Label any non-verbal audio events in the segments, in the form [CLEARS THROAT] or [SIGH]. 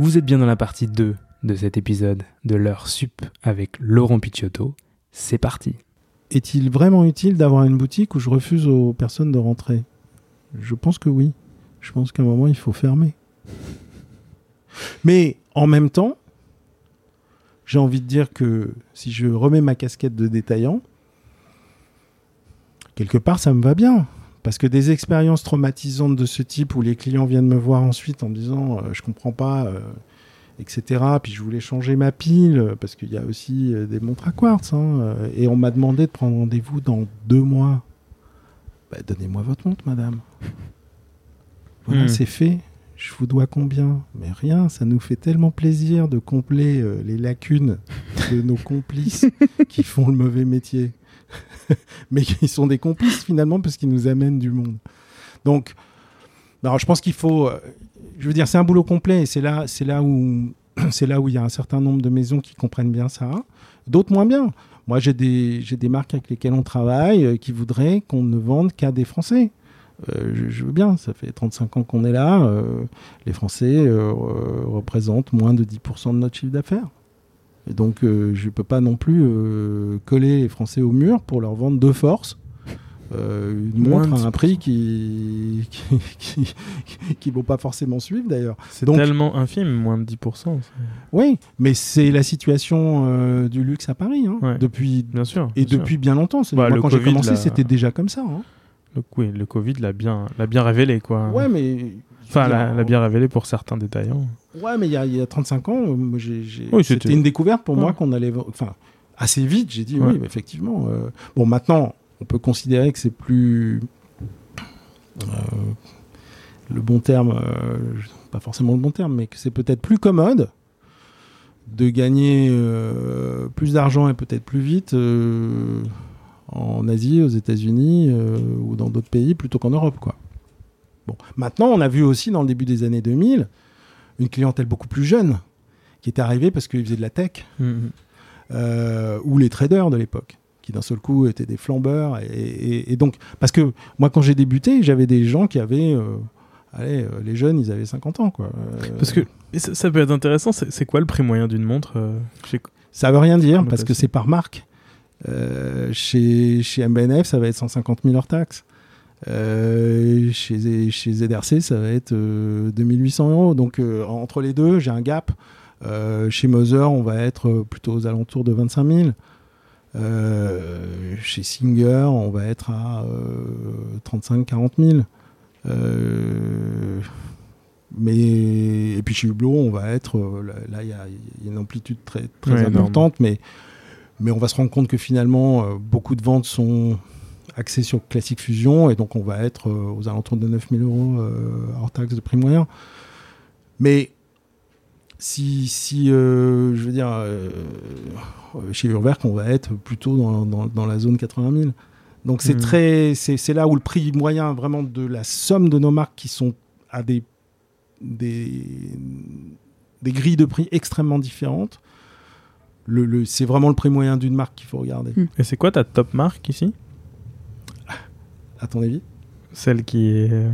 Vous êtes bien dans la partie 2 de cet épisode de l'heure sup avec Laurent Picciotto. C'est parti. Est-il vraiment utile d'avoir une boutique où je refuse aux personnes de rentrer? Je pense que oui. Je pense qu'à un moment, il faut fermer. Mais en même temps, j'ai envie de dire que si je remets ma casquette de détaillant, quelque part, ça me va bien. Parce que des expériences traumatisantes de ce type où les clients viennent me voir ensuite en me disant euh, je comprends pas, euh, etc. Puis je voulais changer ma pile euh, parce qu'il y a aussi euh, des montres à quartz. hein, et on m'a demandé de prendre rendez-vous dans deux mois. Bah, Donnez-moi votre montre, madame. [LAUGHS] Voilà, Hmm. c'est fait. Je vous dois combien? Mais rien, ça nous fait tellement plaisir de combler euh, les lacunes de nos complices [LAUGHS] qui font le mauvais métier. [LAUGHS] Mais qui sont des complices finalement parce qu'ils nous amènent du monde. Donc, je pense qu'il faut. euh, je veux dire, c'est un boulot complet et c'est là, [CLEARS THROAT] c'est là où, il y a un certain nombre de maisons qui comprennent bien ça, d'autres moins bien. Moi, j'ai des, marques avec lesquelles on travaille euh, qui voudraient qu'on ne vende qu'à des Français. Euh, je, veux bien, ça fait 35 ans qu'on est là. les Français représentent moins de 10% de notre chiffre d'affaires. Et donc, euh, je ne peux pas non plus euh, coller les Français au mur pour leur vendre de force euh, une Moins montre à un prix qui [LAUGHS] qui, qui, qui vont pas forcément suivre d'ailleurs. C'est tellement infime, moins de 10%. c'est- Oui, mais c'est la situation euh, du luxe à Paris hein, Ouais. depuis Bien sûr. et sûr. depuis bien longtemps. C'est- Bah, Moi, quand j'ai commencé, c'était déjà comme ça. hein. Le, oui, le Covid l'a bien, l'a bien révélé, quoi. Ouais, mais Enfin, l'a, l'a bien révélé pour certains détaillants. Ouais, mais il y, a- il y a 35 ans, euh, moi, j'ai- j'ai- Oui, c'était c'était- une découverte pour moi qu'on allait. Enfin, assez vite, j'ai dit Ouais. oui, effectivement. euh, Bon, maintenant, on peut considérer que c'est plus. euh, le bon terme, euh, pas forcément le bon terme, mais que c'est peut-être plus commode de gagner plus d'argent et peut-être plus vite en Asie, aux États-Unis euh, ou dans d'autres pays plutôt qu'en Europe, quoi. Bon, maintenant, on a vu aussi dans le début des années 2000 une clientèle beaucoup plus jeune qui était arrivée parce qu'ils faisaient de la tech Mhm. euh, ou les traders de l'époque qui d'un seul coup étaient des flambeurs et, et- et donc parce que moi quand j'ai débuté j'avais des gens qui avaient euh, allez euh, les jeunes ils avaient 50 ans quoi Euh, Parce que ça, ça peut être intéressant. C'est, quoi le prix moyen d'une montre ça veut rien dire parce que c'est par marque chez chez MBNF ça va être 150 000 hors taxes Euh, chez, chez ZRC, ça va être euh, 2800 euros. Donc, euh, entre les deux, j'ai un gap. Euh, chez Moser, on va être euh, plutôt aux alentours de 25 000. Euh, chez Singer, on va être à 35-40 000. Euh, mais et puis chez Hublot, on va être euh, là, il y, a il y a une amplitude très très Ouais, énorme. importante, mais mais on va se rendre compte que finalement euh, beaucoup de ventes sont axées sur Classic Fusion et donc on va être euh, aux alentours de 9 000 euros euh, hors taxe de prix moyen. Mais si, si euh, je veux dire, euh, chez Urwerk, on va être plutôt dans, dans- dans la zone 80 000. Donc c'est très, c'est c'est là où le prix moyen vraiment de la somme de nos marques qui sont à des des, des grilles de prix extrêmement différentes. Le, le- c'est vraiment le prix moyen d'une marque qu'il faut regarder. Mhm. Et c'est quoi ta top marque ici? À ton avis? Celle qui est euh,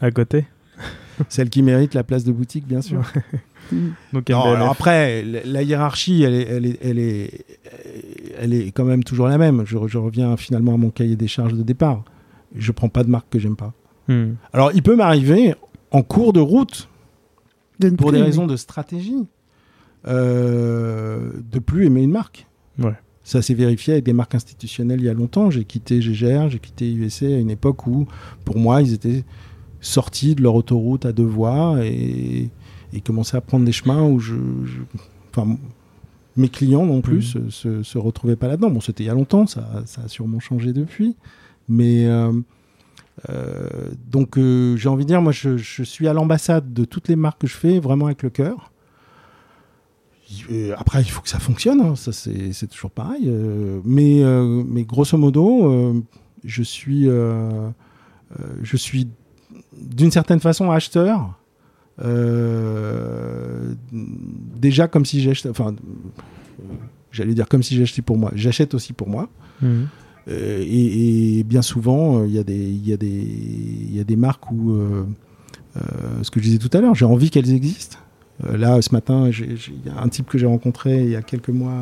à côté [LAUGHS] Celle qui mérite la place de boutique, bien sûr. Mm. Donc Non, MBNF. alors après, la, hiérarchie, elle est, elle, est, elle, est, elle est quand même toujours la même. Je, je reviens finalement à mon cahier des charges de départ. Je prends pas de marque que j'aime pas. Hmm. Alors, il peut m'arriver en cours de route, De pour plus des raisons de stratégie, euh, de plus aimer une marque. Ouais. Ça s'est vérifié avec des marques institutionnelles il y a longtemps. J'ai quitté GGR, j'ai quitté USC à une époque où, pour moi, ils étaient sortis de leur autoroute à deux voies et, et commençaient à prendre des chemins où je, je- enfin, mes clients non plus Mhm. se, se, se retrouvaient pas là-dedans. Bon, c'était il y a longtemps, ça, ça a sûrement changé depuis, mais euh, euh, donc euh, j'ai envie de dire, moi, je, je suis à l'ambassade de toutes les marques que je fais, vraiment avec le cœur. Euh, Après, il faut que ça fonctionne, hein, ça c'est toujours pareil. euh, mais, euh, mais grosso modo, euh, je suis, je suis d'une certaine façon acheteur. déjà comme si j'achetais, enfin, j'allais dire comme si j'achetais pour moi. J'achète aussi pour moi. Euh, et, et bien souvent, il y, a des- il y, a des- il y a des marques où, ce que je disais tout à l'heure, j'ai envie qu'elles existent. Euh, là, ce matin, il y a un type que j'ai rencontré il y a quelques mois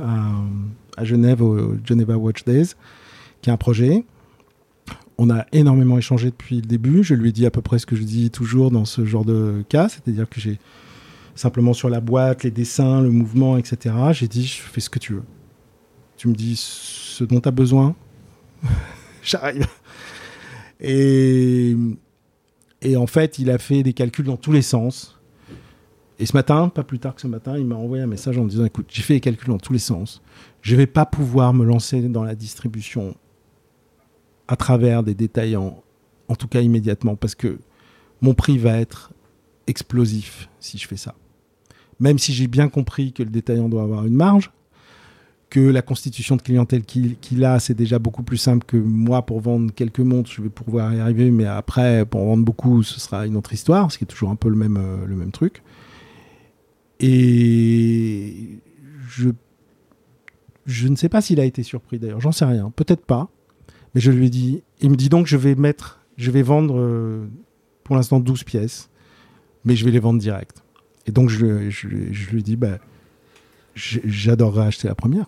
euh, à, Genève, au Geneva Watch Days, qui a un projet. On a énormément échangé depuis le début. Je lui ai dit à peu près ce que je dis toujours dans ce genre de cas, c'est-à-dire que j'ai simplement sur la boîte, les dessins, le mouvement, etc. J'ai dit, je fais ce que tu veux. Tu me dis ce dont tu as besoin. [LAUGHS] J'arrive. Et en fait, il a fait des calculs dans tous les sens. Et ce matin, pas plus tard que ce matin, il m'a envoyé un message en me disant Écoute, j'ai fait les calculs dans tous les sens. Je vais pas pouvoir me lancer dans la distribution à travers des détaillants, en tout cas immédiatement, parce que mon prix va être explosif si je fais ça. Même si j'ai bien compris que le détaillant doit avoir une marge, que la constitution de clientèle qu'il qu'il a, c'est déjà beaucoup plus simple que moi pour vendre quelques montres, je vais pouvoir y arriver, mais après, pour en vendre beaucoup, ce sera une autre histoire, ce qui est toujours un peu le même, euh, le même truc. Et je, je ne sais pas s'il a été surpris d'ailleurs, j'en sais rien, peut-être pas, mais je lui ai dit, il me dit donc je vais mettre, je vais vendre euh, pour l'instant 12 pièces, mais je vais les vendre direct. Et donc je, je, je lui ai dit, bah, j'adorerais acheter la première.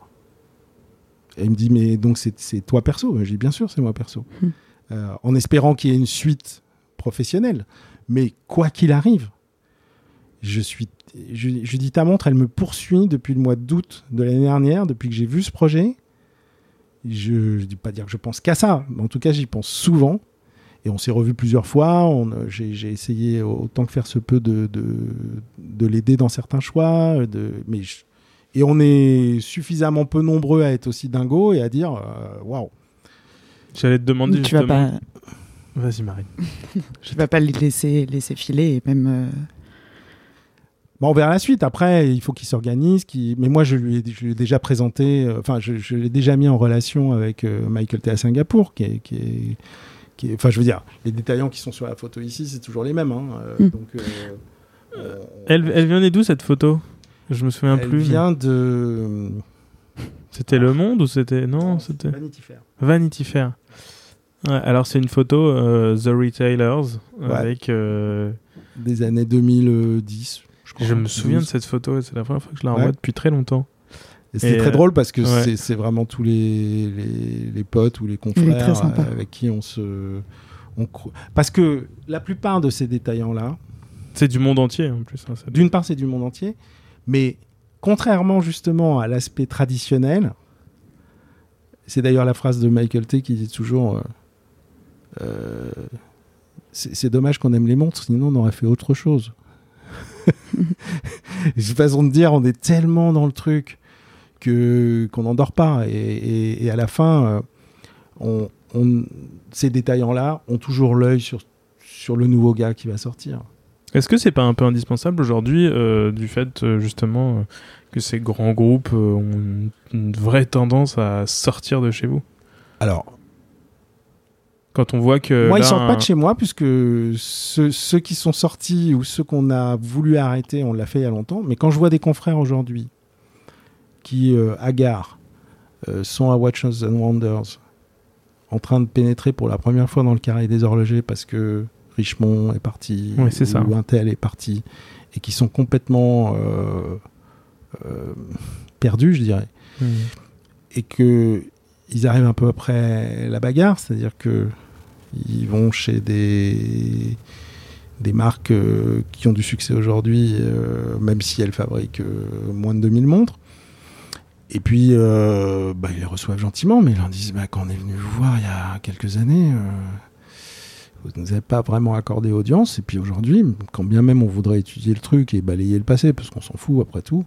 Et il me dit, mais donc c'est c'est toi perso J'ai dit, bien sûr, c'est moi perso. Hmm. Euh, en espérant qu'il y ait une suite professionnelle. Mais quoi qu'il arrive, je suis. Je, je dis, ta montre, elle me poursuit depuis le mois d'août de l'année dernière, depuis que j'ai vu ce projet. Je ne dis pas dire que je pense qu'à ça, mais en tout cas, j'y pense souvent. Et on s'est revu plusieurs fois. on, euh, J'ai j'ai essayé autant que faire se peut de, de, de l'aider dans certains choix. De, mais je- et on est suffisamment peu nombreux à être aussi dingos et à dire euh, waouh. J'allais te demander tu vas justement. pas, Vas-y, Marie. [LAUGHS] tu vas pas les laisser, laisser filer et même. euh, Bon, on verra la suite. Après, il faut qu'il s'organise. Mais moi, je lui ai, je lui ai déjà présenté, euh, enfin, je, je l'ai déjà mis en relation avec euh, Michael T à Singapour, qui est, qui est- qui est- Enfin, je veux dire, les détaillants qui sont sur la photo ici, c'est toujours les mêmes. hein. Euh, Mm. Donc, euh, euh, Elle, elle vient d'où cette photo? Je me souviens elle plus. mais vient de. C'était Le Monde ou c'était. Non, c'était. Vanity Fair. Vanity Fair. Ouais, alors c'est une photo euh, The Retailers Ouais. avec. euh, Des années 2010. Je, crois. je me souviens de 12. cette photo et c'est la première fois que je la Ouais. revois depuis très longtemps. Et c'était Et, très euh, drôle parce que ouais. c'est- c'est vraiment tous les, les, les potes ou les confrères euh, avec qui on se. on cro- Parce que la plupart de ces détaillants-là, C'est du monde entier en plus. hein, d'une part, c'est du monde entier, mais contrairement justement à l'aspect traditionnel, c'est d'ailleurs la phrase de Michael T qui dit toujours euh, euh, c'est c'est dommage qu'on aime les montres, sinon on aurait fait autre chose. [LAUGHS] Cette façon de dire, on est tellement dans le truc que qu'on n'endort pas. Et, et- et à la fin, euh, on, on- ces détaillants-là ont toujours l'œil sur, sur le nouveau gars qui va sortir. Est-ce que c'est pas un peu indispensable aujourd'hui euh, du fait euh, justement euh, que ces grands groupes ont une, une vraie tendance à sortir de chez vous? Alors, Quand on voit que. moi, ils là, sortent pas un- de chez moi, puisque ceux, ceux qui sont sortis ou ceux qu'on a voulu arrêter, on l'a fait il y a longtemps. Mais quand je vois des confrères aujourd'hui qui, euh, à gare, euh, sont à Watches and Wonders, en train de pénétrer pour la première fois dans le carré des horlogers parce que Richemont est parti, Oui, ou Intel est parti, et qui sont complètement euh, euh, perdus, je dirais. Hmm. et que ils arrivent un peu après la bagarre, c'est-à-dire que ils vont chez des des marques euh, qui ont du succès aujourd'hui, euh, même si elles fabriquent euh, moins de 2000 montres. Et puis, bah, ils les reçoivent gentiment, mais ils leur disent bah, quand on est venu vous voir il y a quelques années, vous ne nous avez pas vraiment accordé audience. Et puis aujourd'hui, quand bien même on voudrait étudier le truc et balayer le passé, parce qu'on s'en fout après tout,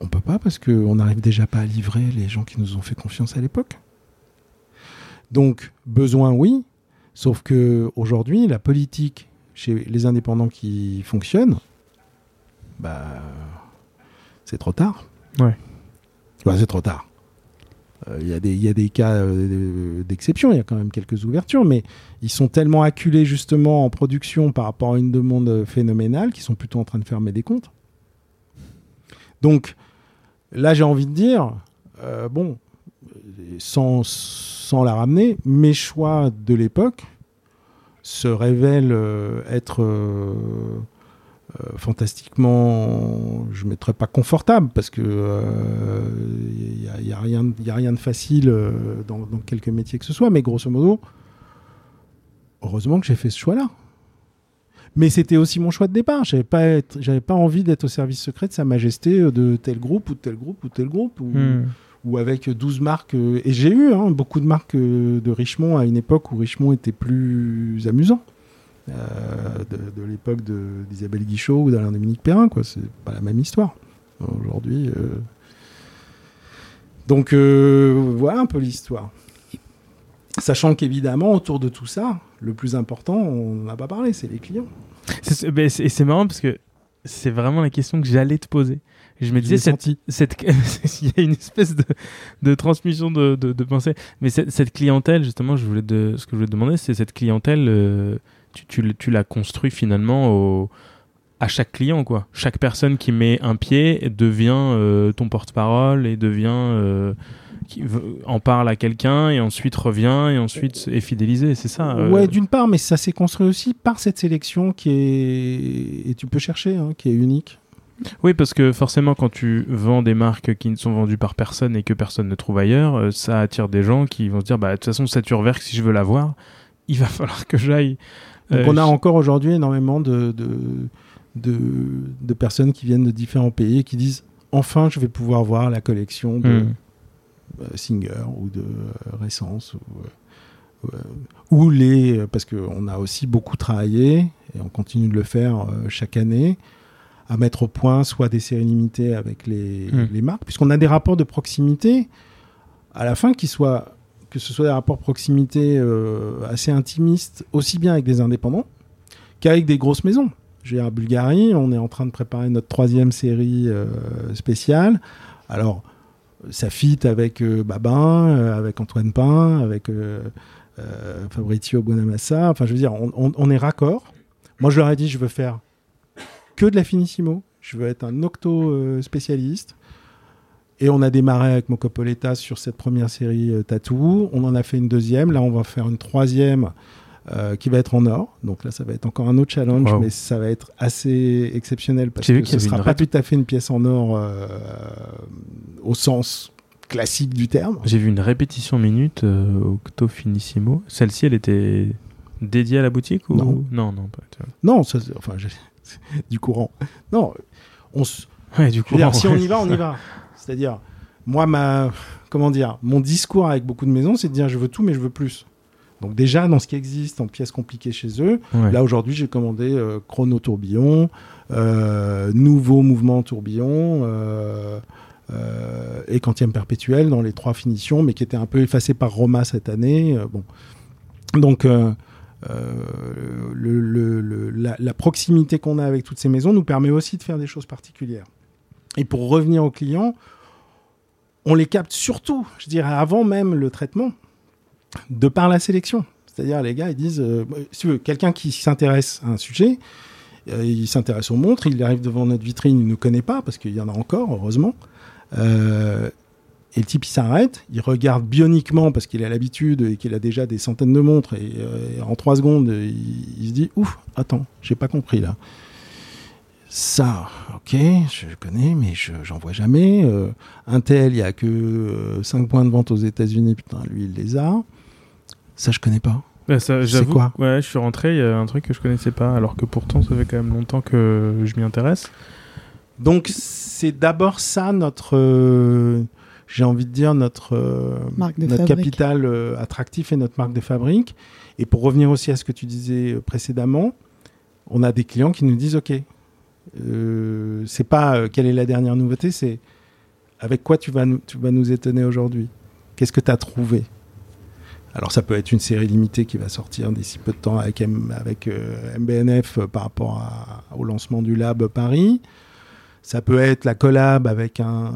on peut pas parce qu'on n'arrive déjà pas à livrer les gens qui nous ont fait confiance à l'époque. Donc, besoin, oui. Sauf que aujourd'hui, la politique chez les indépendants qui fonctionnent, bah, c'est trop tard. Ouais. Bah, c'est trop tard. Euh, Il y, a des- il y a des cas euh, d'exception, il y a quand même quelques ouvertures, mais ils sont tellement acculés justement en production par rapport à une demande phénoménale qu'ils sont plutôt en train de fermer des comptes. Donc là, j'ai envie de dire, euh, bon, sans, la ramener, mes choix de l'époque se révèlent euh, être euh, fantastiquement, je ne mettrais pas confortable parce que il n'y a, rien, de facile dans, dans quelques métiers que ce soit, mais grosso modo, heureusement que j'ai fait ce choix-là. Mais c'était aussi mon choix de départ. J'avais pas, être- j'avais pas envie d'être au service secret de Sa Majesté euh, de tel groupe ou de tel groupe ou de tel groupe ou, Hmm. ou avec 12 marques. euh, et j'ai eu hein, beaucoup de marques euh, de Richemont à une époque où Richemont était plus amusant. Euh, de, de l'époque d'Isabelle Guichot ou d'Alain Dominique Perrin, quoi. C'est pas la même histoire. Aujourd'hui. euh, Donc euh, voilà un peu l'histoire. Sachant qu'évidemment, autour de tout ça, le plus important, on n'en a pas parlé, c'est les clients. Ben, Et c'est marrant parce que c'est vraiment la question que j'allais te poser. Je me disais, cette, cette, [LAUGHS] il y a une espèce de, de transmission de, de, de pensée. Mais cette, cette clientèle, justement, je voulais de, ce que je voulais te demander, c'est cette clientèle, euh, tu, tu, tu la construis finalement au, à chaque client, quoi. Chaque personne qui met un pied devient euh, ton porte-parole et devient, euh, qui en parle à quelqu'un et ensuite revient et ensuite est fidélisé, c'est ça euh, Ouais, d'une part, mais ça s'est construit aussi par cette sélection qui est, et tu peux chercher, hein, qui est unique. Oui, parce que forcément, quand tu vends des marques qui ne sont vendues par personne et que personne ne trouve ailleurs, euh, ça attire des gens qui vont se dire, bah, de toute façon, cette Urwerk, si je veux la voir, il va [LAUGHS] falloir que j'aille. Donc Euh, on a je- encore aujourd'hui énormément de, de, de, de personnes qui viennent de différents pays et qui disent enfin je vais pouvoir voir la collection de Hmm. Euh, Singer ou de euh, Récence ou, euh, ou les parce qu'on a aussi beaucoup travaillé et on continue de le faire chaque année à mettre au point soit des séries limitées avec les, Hmm. les marques puisqu'on a des rapports de proximité à la fin qui soient que ce soit des rapports de proximité euh, assez intimistes aussi bien avec des indépendants qu'avec des grosses maisons. Dire, à Bulgarie, on est en train de préparer notre troisième série euh, spéciale. Alors, ça fit avec euh, Babin, euh, avec Antoine Pain, avec euh, Fabrizio Buonamassa. Enfin, je veux dire, on, est raccord. Moi, je leur ai dit, je veux faire que de la finissimo. Je veux être un octo spécialiste. Et on a démarré avec Mocopoleta sur cette première série Tattoo. On en a fait une deuxième. Là, on va faire une troisième euh, qui va être en or. Donc là, ça va être encore un autre challenge, Wow. mais ça va être assez exceptionnel parce que ce avait sera pas tout à fait une pièce en or euh, au sens classique du terme. J'ai vu une répétition minute euh, Octo Finissimo. Celle-ci, elle était dédiée à la boutique ou Non. non, non, pas. Non, ça, enfin, [LAUGHS] du courant. Non, on Ouais, du dire, si on y va, on y va. C'est-à-dire, moi, ma, comment dire, mon discours avec beaucoup de maisons, c'est de dire je veux tout, mais je veux plus. Donc déjà, dans ce qui existe en pièces compliquées chez eux, Ouais. là aujourd'hui, j'ai commandé euh, Chrono Tourbillon, euh, Nouveau Mouvement Tourbillon euh, et Quantième Perpétuel dans les trois finitions, mais qui étaient un peu effacés par Roma cette année. bon. Donc, le- le- le- la, la proximité qu'on a avec toutes ces maisons nous permet aussi de faire des choses particulières. Et pour revenir aux clients, on les capte surtout, je dirais, avant même le traitement, de par la sélection. C'est-à-dire, les gars, ils disent, euh, si tu veux, quelqu'un qui s'intéresse à un sujet, euh, il s'intéresse aux montres, il arrive devant notre vitrine, il ne connaît pas, parce qu'il y en a encore, heureusement. Euh, et le type, il s'arrête, il regarde bioniquement, parce qu'il a l'habitude et qu'il a déjà des centaines de montres, et, euh, en trois secondes, il, se dit, ouf, attends, j'ai pas compris là. Ça, ok, je connais, mais je j'en vois jamais. Euh, Intel, il y a que 5 points de vente aux États-Unis, putain, lui, il les a. Ça, je connais pas. Ouais, ça, C'est j'avoue, quoi? Ouais, je suis rentré, il y a un truc que je connaissais pas, alors que pourtant, ça fait quand même longtemps que je m'y intéresse. Donc, c'est d'abord ça notre, euh, j'ai envie de dire, notre, euh, Marque de notre fabrique. capital euh, attractif et notre marque de fabrique. Et pour revenir aussi à ce que tu disais euh, précédemment, on a des clients qui nous disent OK, euh, c'est pas euh, quelle est la dernière nouveauté, c'est avec quoi tu vas nous, tu vas nous étonner aujourd'hui? Qu'est-ce que tu as trouvé? Alors, ça peut être une série limitée qui va sortir d'ici peu de temps avec, M- avec euh, MBNF euh, par rapport au lancement du Lab Paris. Ça peut être la collab avec un,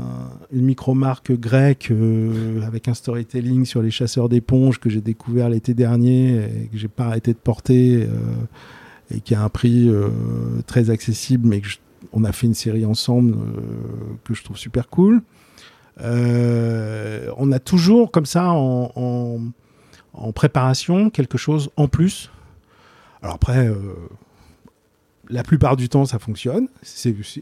une micro-marque grecque euh, avec un storytelling sur les chasseurs d'éponges que j'ai découvert l'été dernier et que j'ai pas arrêté de porter et qui a un prix très accessible mais que on a fait une série ensemble que je trouve super cool. On a toujours comme ça en, en préparation quelque chose en plus? Alors après, euh, la plupart du temps, ça fonctionne.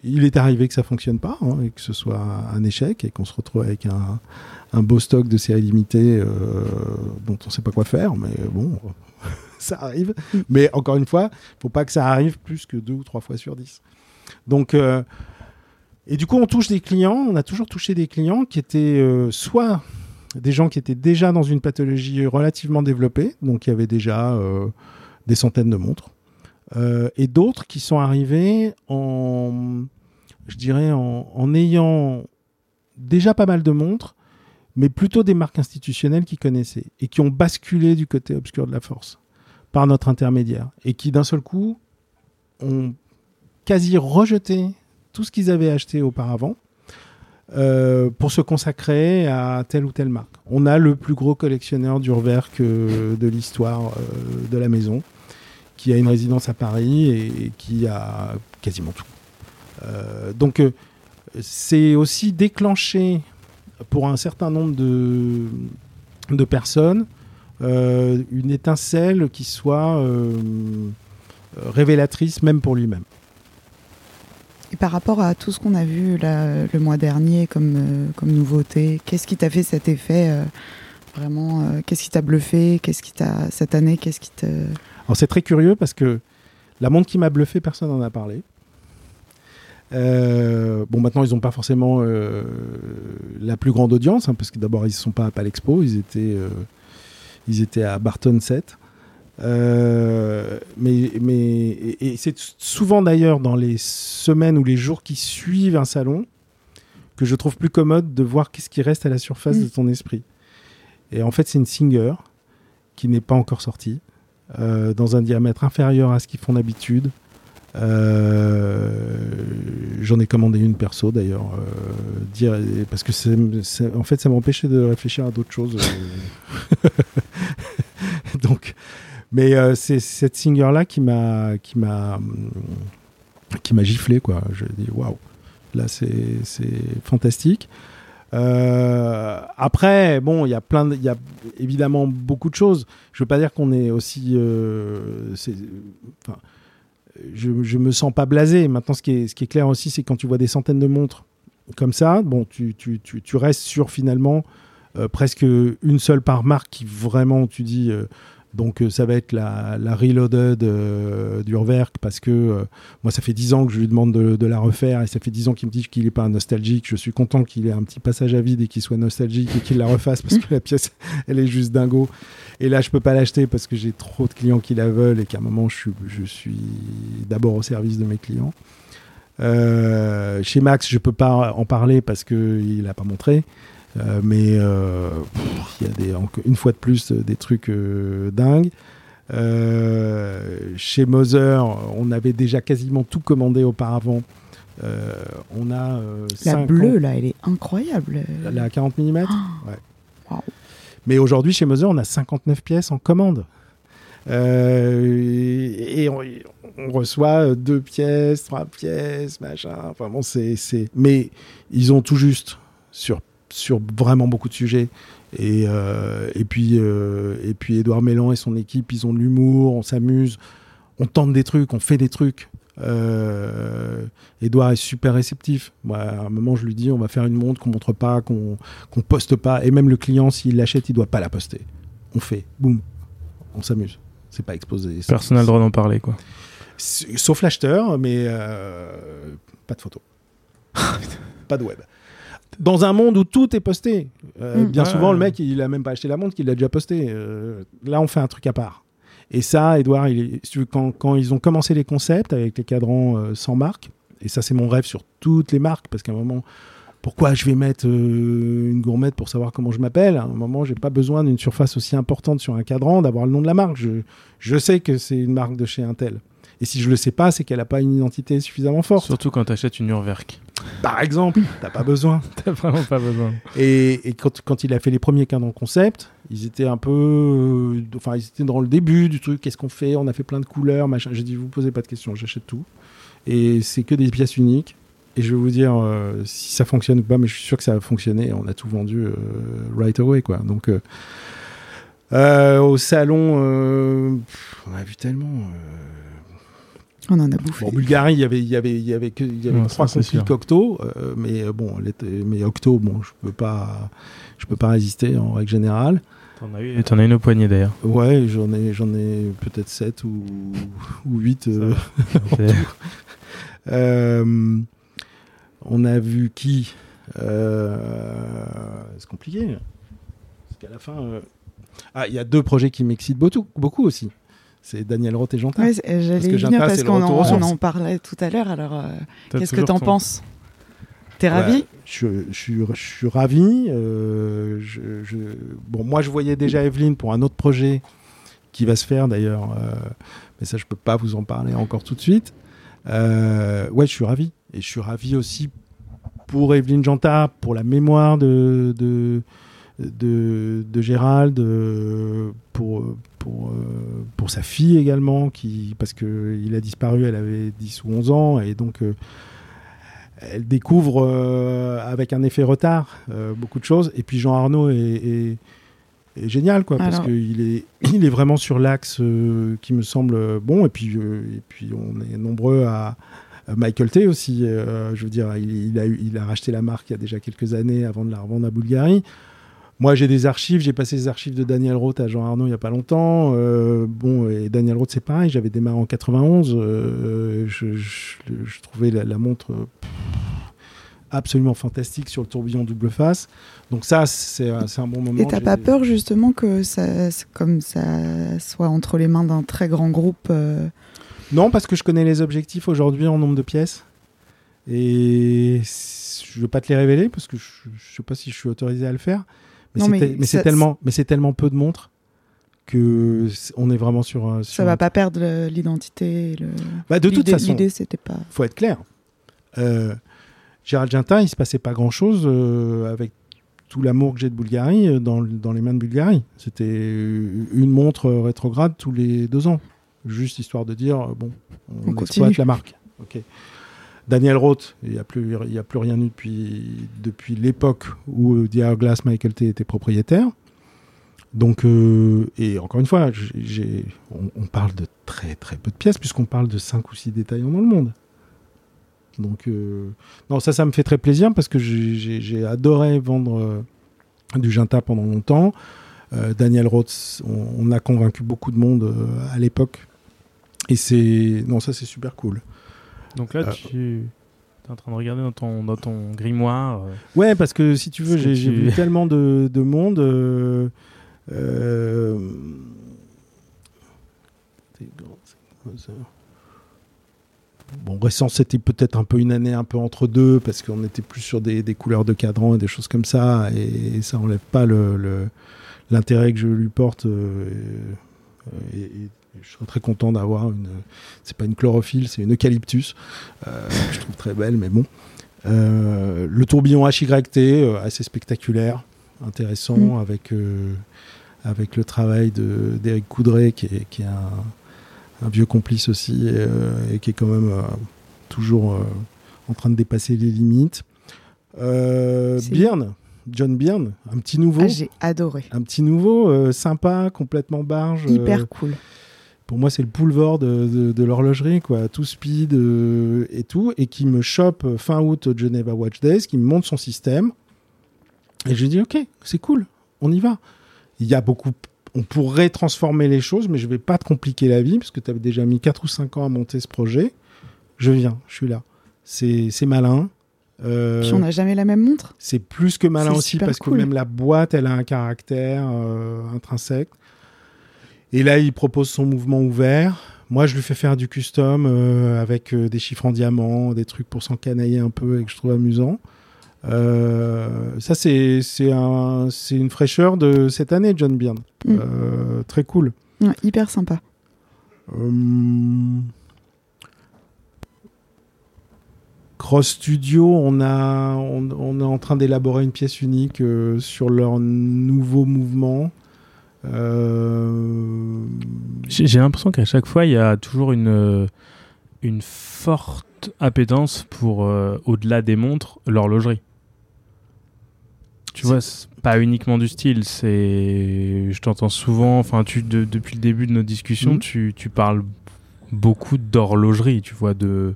Il est arrivé que ça fonctionne pas, hein, et que ce soit un échec, et qu'on se retrouve avec un, beau stock de séries limitées euh, dont on sait pas quoi faire, mais bon, [LAUGHS] ça arrive. Mais encore une fois, faut pas que ça arrive plus que deux ou trois fois sur dix. Donc, euh, et du coup, on touche des clients. On a toujours touché des clients qui étaient soit des gens qui étaient déjà dans une pathologie relativement développée, donc il y avait déjà euh, des centaines de montres, euh, et d'autres qui sont arrivés en, je dirais, en, en ayant déjà pas mal de montres, mais plutôt des marques institutionnelles qu'ils connaissaient et qui ont basculé du côté obscur de la force par notre intermédiaire et qui d'un seul coup ont quasi rejeté tout ce qu'ils avaient acheté auparavant euh, pour se consacrer à telle ou telle marque. On a le plus gros collectionneur d'Urwerk de l'histoire euh, de la maison, qui a une résidence à Paris et, qui a quasiment tout. Euh, donc c'est aussi déclenché pour un certain nombre de, personnes une étincelle qui soit révélatrice même pour lui-même. Et par rapport à tout ce qu'on a vu là, le mois dernier comme, euh, comme nouveauté, qu'est-ce qui t'a fait cet effet euh, Vraiment, euh, qu'est-ce qui t'a bluffé Qu'est-ce qui t'a cette année Qu'est-ce qui te Alors c'est très curieux parce que la montre qui m'a bluffé, personne n'en a parlé. Bon, maintenant, ils n'ont pas forcément la plus grande audience, hein, parce que d'abord, ils ne sont pas à Palexpo, ils étaient, ils étaient à Barton 7. Euh, mais, mais et, et c'est souvent d'ailleurs dans les semaines ou les jours qui suivent un salon que je trouve plus commode de voir qu'est-ce qui reste à la surface Mm. de ton esprit. Et en fait, c'est une Singer qui n'est pas encore sortie, euh, dans un diamètre inférieur à ce qu'ils font d'habitude. Euh, J'en ai commandé une perso d'ailleurs, dire- parce que c'est- en fait ça m'empêchait de réfléchir à d'autres choses. [LAUGHS] [LAUGHS] Donc, mais euh, c'est cette singer là qui m'a qui m'a qui m'a giflé quoi. Je dis waouh, là c'est fantastique. Euh, après, bon, il y a plein, il y a évidemment beaucoup de choses. Je veux pas dire qu'on est aussi, euh, je, je me sens pas blasé. Maintenant, ce qui est, ce qui est clair aussi, c'est quand tu vois des centaines de montres comme ça, bon, tu, tu, tu, tu restes sur finalement presque une seule par marque qui vraiment, tu dis, donc euh, ça va être la, la Reloaded euh, d'Urwerk parce que euh, moi, ça fait 10 ans que je lui demande de, la refaire et ça fait 10 ans qu'il me dit qu'il n'est pas nostalgique. Je suis content qu'il ait un petit passage à vide et qu'il soit nostalgique et qu'il la refasse parce que la pièce, [LAUGHS] elle est juste dingo. Et là, je peux pas l'acheter parce que j'ai trop de clients qui la veulent et qu'à un moment, je suis, je suis d'abord au service de mes clients. Euh, chez Max, je peux pas en parler parce qu'il n'a pas montré. Euh, mais euh, il y a des, une fois de plus des trucs euh, dingues. Euh, chez Moser, on avait déjà quasiment tout commandé auparavant. Euh, on a euh, La 50 bleue, là, elle est incroyable. la 40 mm. Mais aujourd'hui, chez Moser, on a 59 pièces en commande. Euh, et on, on reçoit euh, deux pièces, trois pièces, machin. Enfin bon, c'est... Mais ils ont tout juste sur, sur vraiment beaucoup de sujets. Et, euh, et puis, euh, et puis Edouard Mélan et son équipe, ils ont de l'humour, on s'amuse, on tente des trucs, on fait des trucs. Euh, Edouard est super réceptif. Moi, à un moment, je lui dis, on va faire une montre qu'on montre pas, qu'on qu'on poste pas. Et même le client, s'il l'achète, il doit pas la poster. On fait, boum, on s'amuse. C'est pas exposé. Personne n'a le droit d'en parler, quoi. Sauf l'acheteur, mais euh, pas de photo. [LAUGHS] pas de web. Dans un monde où tout est posté. Euh, Mm. bien Ouais. souvent, le mec, il a même pas acheté la montre, qu'il l'a déjà posté. Euh, là, on fait un truc à part. Et ça, Edouard, il est- tu quand, quand ils ont commencé les concepts avec les cadrans euh, sans marque, et ça, c'est mon rêve sur toutes les marques, parce qu'à un moment, pourquoi je vais mettre euh, une gourmette pour savoir comment je m'appelle? À un moment, j'ai pas besoin d'une surface aussi importante sur un cadran, d'avoir le nom de la marque. Je, je sais que c'est une marque de chez Intel. Et si je le sais pas, c'est qu'elle a pas une identité suffisamment forte. Surtout quand t'achètes une Urwerk. Par exemple, t'as pas besoin. [LAUGHS] T'as vraiment pas besoin. Et, et quand, quand il a fait les premiers cadrans concept, ils étaient un peu, euh, enfin, ils étaient dans le début du truc. Qu'est-ce qu'on fait? On a fait plein de couleurs, machin. J'ai dit, vous posez pas de questions, j'achète tout. Et c'est que des pièces uniques. Et je vais vous dire euh, si ça fonctionne ou pas, mais je suis sûr que ça va fonctionner. On a tout vendu euh, right away, quoi. Donc, euh, au salon, euh, on a vu tellement. euh, On en a bouffé. Bon, Bulgarie, il y avait, il y avait, il y avait que, il y avait Ouais, trois conflits sûr. Octo, euh, mais euh, bon, les- mais Octo, bon, je peux pas, je peux pas résister en règle générale. T'en as, eu, t'en as une au poignet d'ailleurs. Ouais, j'en ai, j'en ai peut-être 7 ou, ou 8. C'est- [LAUGHS] Euh, on a vu qui Euh, C'est compliqué. Parce qu'à la fin. euh, Ah, il y a deux projets qui m'excitent beaucoup, beaucoup aussi. C'est Daniel Roth et Jantin. Ouais, c'est- j'allais venir Janta, parce qu'on en, on sources. en parlait tout à l'heure. Alors, euh, qu'est-ce que t'en ton- penses T'es Ouais, ravi je, je suis, je suis ravi. euh, je, je- Bon, moi, je voyais déjà Evelyne pour un autre projet qui va se faire d'ailleurs, euh, mais ça, je peux pas vous en parler encore tout de suite. Euh, ouais, je suis ravi. Et je suis ravi aussi pour Evelyne Janta, pour la mémoire de, de, de, de Gérald, euh, pour, pour, euh, pour sa fille également, qui, parce qu'il a disparu, elle avait 10 ou 11 ans, et donc euh, elle découvre euh, avec un effet retard beaucoup de choses. Et puis Jean Arnaud est, est- est génial, quoi, parce Alors- qu'il est, [CLEARS THROAT] il est vraiment sur l'axe euh, qui me semble bon. Et puis, euh, et puis on est nombreux à. à Michael T aussi, euh, je veux dire, il, il a, il a racheté la marque il y a déjà quelques années avant de la revendre à Bulgarie. Moi, j'ai des archives, j'ai passé les archives de Daniel Roth à Jean Arnaud il n'y a pas longtemps. Euh, bon, et Daniel Roth, c'est pareil, j'avais démarré en 91. euh, je, je- je trouvais la, la montre pff, absolument fantastique sur le tourbillon double face. Donc, ça, c'est un bon moment. Et t'as pas peur justement que ça, comme ça soit entre les mains d'un très grand groupe euh, Non, parce que je connais les objectifs aujourd'hui en nombre de pièces. Et je ne veux pas te les révéler parce que je ne sais pas si je suis autorisé à le faire. Mais c'est mais te- mais c'est ça- tellement, mais c'est tellement peu de montres que c- on est vraiment sur. un- sur Ça un- va pas perdre le- l'identité. le- Bah, de toute façon, L'idée, c'était pas. faut être clair. Euh, Gérald Gintin, il se passait pas grand chose avec tout l'amour que j'ai de Bulgarie euh, dans, dans les mains de Bulgarie. C'était euh, une montre euh, rétrograde tous les deux ans. Juste histoire de dire, euh, bon, on, On exploite la marque. Ok. Daniel Roth, il n'y a, plus- a plus rien eu depuis, l'époque où euh, The Hourglass Michael T était propriétaire. Donc, euh, et encore une fois, on, parle de très très peu de pièces puisqu'on parle de 5 ou 6 détaillants dans le monde. Donc, euh, non, ça, ça me fait très plaisir parce que j'ai- adoré vendre euh, du Ginta pendant longtemps. Euh, Daniel Roth, on, on a convaincu beaucoup de monde euh, à l'époque. Et c'est. Non, ça, c'est super cool. Donc là, Euh, tu es en train de regarder dans ton, dans ton grimoire. euh, Ouais, parce que si tu veux, j'ai tu- vu [LAUGHS] tellement de, de monde. euh, euh, Bon, récent, c'était peut-être un peu une année un peu entre deux, parce qu'on était plus sur des, des couleurs de cadran et des choses comme ça, et, ça enlève pas le- le- l'intérêt que je lui porte. euh, et, et je serais très content d'avoir une. C'est pas une chlorophylle, c'est une eucalyptus. euh, je trouve très belle, mais bon. Euh, le tourbillon HYT, euh, assez spectaculaire, intéressant, Mm. avec, avec le travail d'Éric Coudray, qui est, qui est un, un vieux complice aussi, et qui est quand même toujours en train de dépasser les limites. Byrne, John Byrne, un petit nouveau. Ah, j'ai adoré. un petit nouveau, euh, sympa, complètement barge. euh, Hyper cool. Pour moi, c'est le boulevard de, de- de l'horlogerie, quoi, tout speed euh, et tout, et qui me chope fin août au Geneva Watch Days, qui me montre son système. Et je dis, ok, c'est cool, on y va. Il y a beaucoup, on pourrait transformer les choses, mais je vais pas te compliquer la vie, parce que tu avais déjà mis 4 ou 5 ans à monter ce projet. Je viens, je suis là. C'est c'est malin. Euh, Puis on n'a jamais la même montre. c'est plus que malin aussi parce cool. que même la boîte, elle a un caractère euh, intrinsèque. Et là, il propose son mouvement ouvert. Moi, je lui fais faire du custom euh, avec euh, des chiffres en diamant, des trucs pour s'encanailler un peu et que je trouve amusant. Euh, ça, c'est c'est un, c'est une fraîcheur de cette année, John Byrne. Mm. Très cool. Ouais, hyper sympa. Cross Studio, on, a, on, on est en train d'élaborer une pièce unique sur leur nouveau mouvement. J'ai l'impression qu'à chaque fois, il y a toujours une, euh, une forte appétence pour, euh, au-delà des montres, l'horlogerie. Tu vois, pas uniquement du style, c'est. Je t'entends souvent, enfin, tu, de- depuis le début de notre discussion, Mhm. tu, tu parles beaucoup d'horlogerie, tu vois, de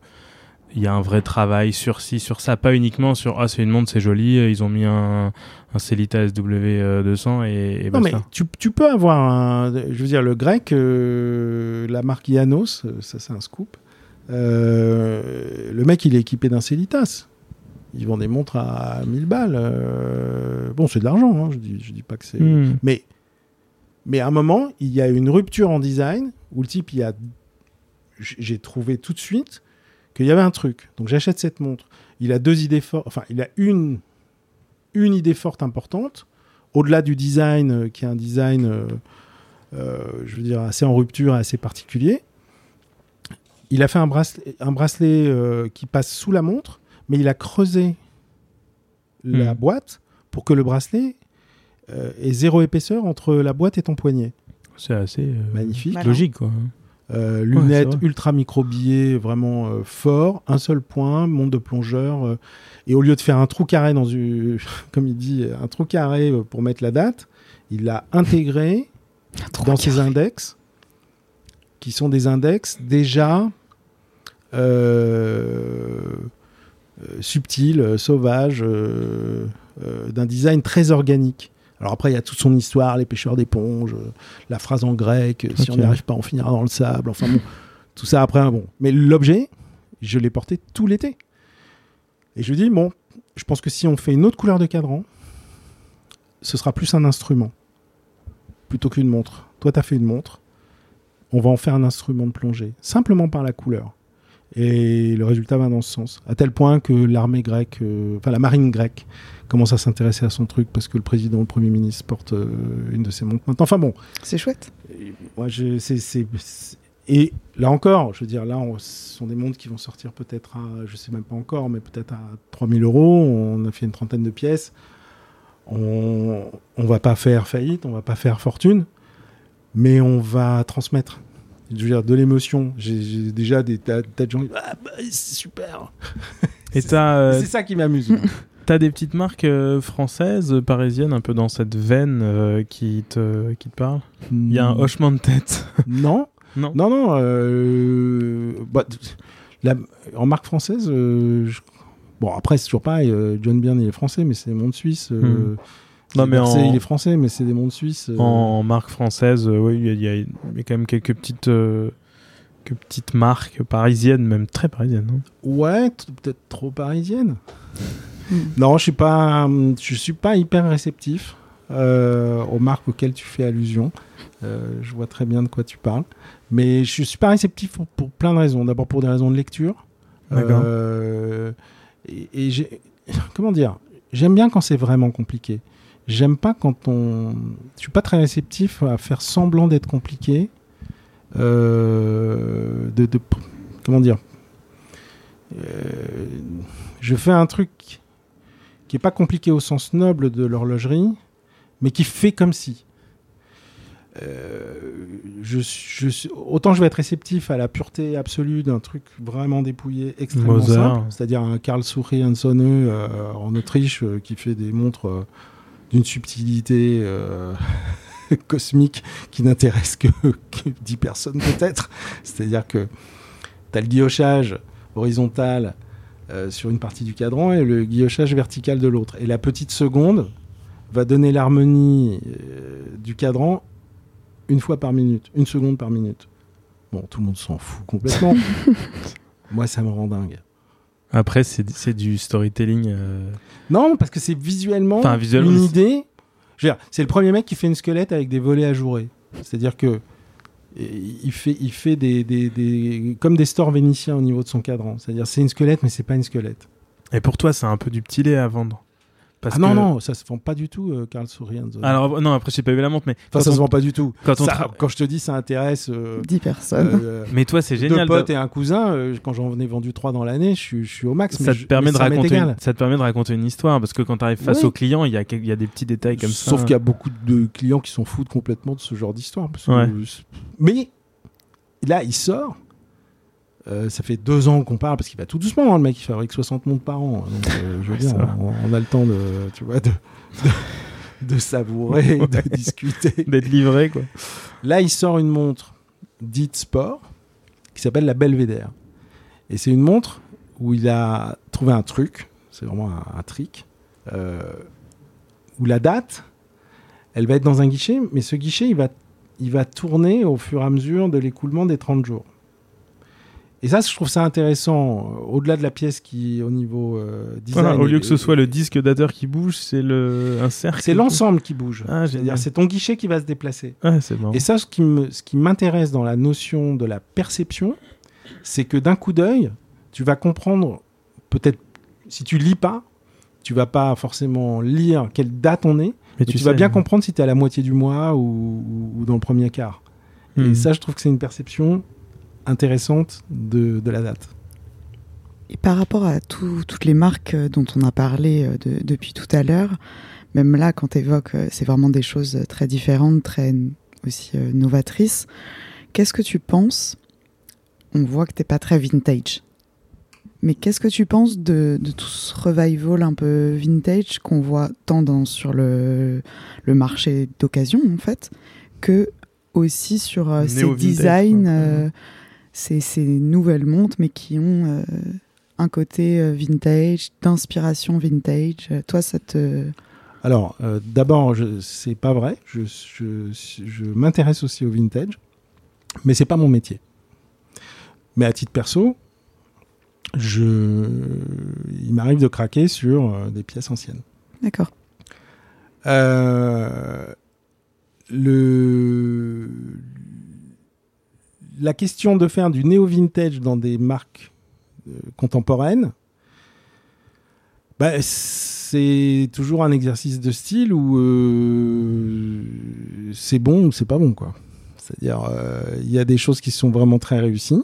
il y a un vrai travail sur ci, sur ça, pas uniquement sur ah c'est une montre, c'est joli, ils ont mis un, un Celita SW200 et, et Non, mais tu, tu peux avoir un. Je veux dire, le grec, euh, la marque Ianos, euh, ça c'est un scoop. euh, le mec, il est équipé d'un Celitas. Ils vendent des montres à 1000 balles. euh, bon, c'est de l'argent, hein, je dis, je dis pas que c'est. Hmm. Mais, mais à un moment, il y a une rupture en design où le type, il a. J'ai trouvé tout de suite qu'il y avait un truc. Donc j'achète cette montre. Il a deux idées fortes. Enfin, il a une, une idée forte importante. Au-delà du design, euh, qui est un design, euh, euh, je veux dire, assez en rupture, assez particulier. Il a fait un bracelet, un bracelet euh, qui passe sous la montre, mais il a creusé la Hmm. boîte pour que le bracelet euh, ait zéro épaisseur entre la boîte et ton poignet. C'est assez euh, Magnifique. Malin. logique quoi. Euh, lunettes vrai. ultra microbillées, vraiment euh, fort, un seul point, montre de plongeur. euh, et au lieu de faire un trou carré dans une, [LAUGHS] comme il dit, un trou carré pour mettre la date, il l'a intégré [LAUGHS] dans ses index, qui sont des index déjà subtils, sauvages, d'un design très organique. Alors après, il y a toute son histoire, les pêcheurs d'éponges, euh, la phrase en grec, euh, si on n'y arrive pas, on finira dans le sable. Enfin bon, [LAUGHS] tout ça après, bon. Mais l'objet, je l'ai porté tout l'été. Et je lui dis, bon, je pense que si on fait une autre couleur de cadran, ce sera plus un instrument plutôt qu'une montre. Toi, tu as fait une montre. On va en faire un instrument de plongée, simplement par la couleur. Et le résultat va dans ce sens. À tel point que l'armée grecque, euh, enfin la marine grecque, commence à s'intéresser à son truc parce que le président, le premier ministre porte euh, une de ses montres maintenant. Enfin bon, C'est chouette. et moi, je, et là encore, je veux dire, là, on- ce sont des montres qui vont sortir peut-être à, je sais même pas encore, mais peut-être à 3000 euros. On a fait une trentaine de pièces. On, on va pas faire faillite, on va pas faire fortune, mais on va transmettre. Je veux dire, de l'émotion. J'ai, déjà des tas, tas de gens qui ah, bah, c'est super. Et euh, c'est ça qui m'amuse. [LAUGHS] t'as des petites marques euh, françaises, parisiennes, un peu dans cette veine euh, qui te qui te parlent? Il y a un hochement de tête. [LAUGHS] Non, non. Non, non. bah, la- en marque française, je- bon, après, c'est toujours pareil. John Byrne, il est français, mais c'est des mondes suisses. Hmm. Non, mais en- il est français, mais c'est des mondes suisses. euh, En marque française, euh, oui, il y, y y a quand même quelques petites euh, quelques petites marques parisiennes, même très parisiennes. hein. Ouais, peut-être trop parisienne. Hmm. Non, je suis pas, hum, je suis pas hyper réceptif euh, aux marques auxquelles tu fais allusion. Euh, je vois très bien de quoi tu parles, mais je suis pas réceptif pour, pour plein de raisons. D'abord pour des raisons de lecture. D'accord. Euh, et et j'ai, [LAUGHS] comment dire, j'aime bien quand c'est vraiment compliqué. J'aime pas quand on, je suis pas très réceptif à faire semblant d'être compliqué. Euh, de, de- comment dire. Euh, je fais un truc qui est pas compliqué au sens noble de l'horlogerie, mais qui fait comme si. Euh, je, je autant je vais être réceptif à la pureté absolue d'un truc vraiment dépouillé, extrêmement simple, c'est-à-dire un Karl Soury Hansone euh, en Autriche qui fait des montres d'une subtilité euh, [LAUGHS] cosmique qui n'intéresse que, que 10 personnes peut-être. C'est-à-dire que tu as le guillochage horizontal euh, sur une partie du cadran et le guillochage vertical de l'autre. Et la petite seconde va donner l'harmonie euh, du cadran une fois par minute, une seconde par minute. Bon, tout le monde s'en fout complètement. [LAUGHS] Moi, ça me rend dingue. Après, c'est du storytelling. euh, Non, parce que c'est visuellement Enfin, visuellement, une idée. Je veux dire, C'est le premier mec qui fait une squelette avec des volets ajourés. C'est-à-dire que et il fait, il fait des, des- des- comme des stores vénitiens au niveau de son cadran. C'est-à-dire c'est une squelette, mais c'est pas une squelette. Et pour toi, c'est un peu du petit lait à vendre. Parce ah non, que- non, ça se vend pas du tout, euh, Karl Sourianzo. Alors, non, après, j'ai pas vu la montre, mais. enfin, ça on- se vend pas du tout. quand on Ça, tra- Quand je te dis ça intéresse euh, 10 personnes. euh, [LAUGHS] Mais toi, c'est deux génial. potes de- et un cousin, euh, quand j'en ai vendu trois dans l'année, je suis, je suis au max. mais Ça je- te, permet mais de ça raconter une, ça te permet de raconter une histoire parce que quand tu arrives face Oui. au client, il y, a, y des petits détails comme ça. Sauf qu'il y a beaucoup de clients qui s'en foutent complètement de ce genre d'histoire. que-. Mais là, il sort. Euh, ça fait deux ans qu'on parle parce qu'il va tout doucement. hein, le mec, il fabrique 60 montres par an. Donc, euh, je veux dire, on, on a le temps de, tu vois, de, de, de savourer, [LAUGHS] Ouais. de discuter. D'être livré, quoi. Là, il sort une montre dite sport qui s'appelle la Belvedere. Et c'est une montre où il a trouvé un truc, c'est vraiment un, un trick, euh, où la date, elle va être dans un guichet, mais ce guichet, il va, il va tourner au fur et à mesure de l'écoulement des 30 jours. Et ça, je trouve ça intéressant, euh, au-delà de la pièce qui, au niveau euh, design... Voilà, au lieu et- que ce soit le disque dateur qui bouge, c'est le un cercle. C'est l'ensemble qui bouge. Ah, C'est-à-dire, c'est ton guichet qui va se déplacer. Ah. Et ça, ce qui m'intéresse dans la notion de la perception, c'est que d'un coup d'œil, tu vas comprendre, peut-être, si tu lis pas, tu vas pas forcément lire quelle date on est, mais tu, vas sais, bien comprendre si tu es à la moitié du mois ou, ou- ou dans le premier quart. Et Hmm. ça, je trouve que c'est une perception intéressante de, de la date. Et par rapport à tout- toutes les marques euh, dont on a parlé euh, de- depuis tout à l'heure, même là, quand tu évoques, c'est vraiment des choses euh, très différentes, très aussi euh, novatrices. Qu'est-ce que tu penses? On voit que t'es pas très vintage. Mais qu'est-ce que tu penses de, de tout ce revival un peu vintage qu'on voit tant dans, sur le, le marché d'occasion, en fait, que aussi sur euh, ces designs, euh, ces, ces nouvelles montres, mais qui ont euh, un côté euh, vintage, d'inspiration vintage. Euh, Toi, ça te... Alors, euh, d'abord, c'est pas vrai. Je, je- je m'intéresse aussi au vintage, mais c'est pas mon métier. Mais à titre perso, je, il m'arrive de craquer sur des pièces anciennes. D'accord. Euh, le, la question de faire du néo-vintage dans des marques euh, contemporaines, bah, c'est toujours un exercice de style où euh, c'est bon ou c'est pas bon. quoi. C'est-à-dire, euh, il y a des choses qui sont vraiment très réussies.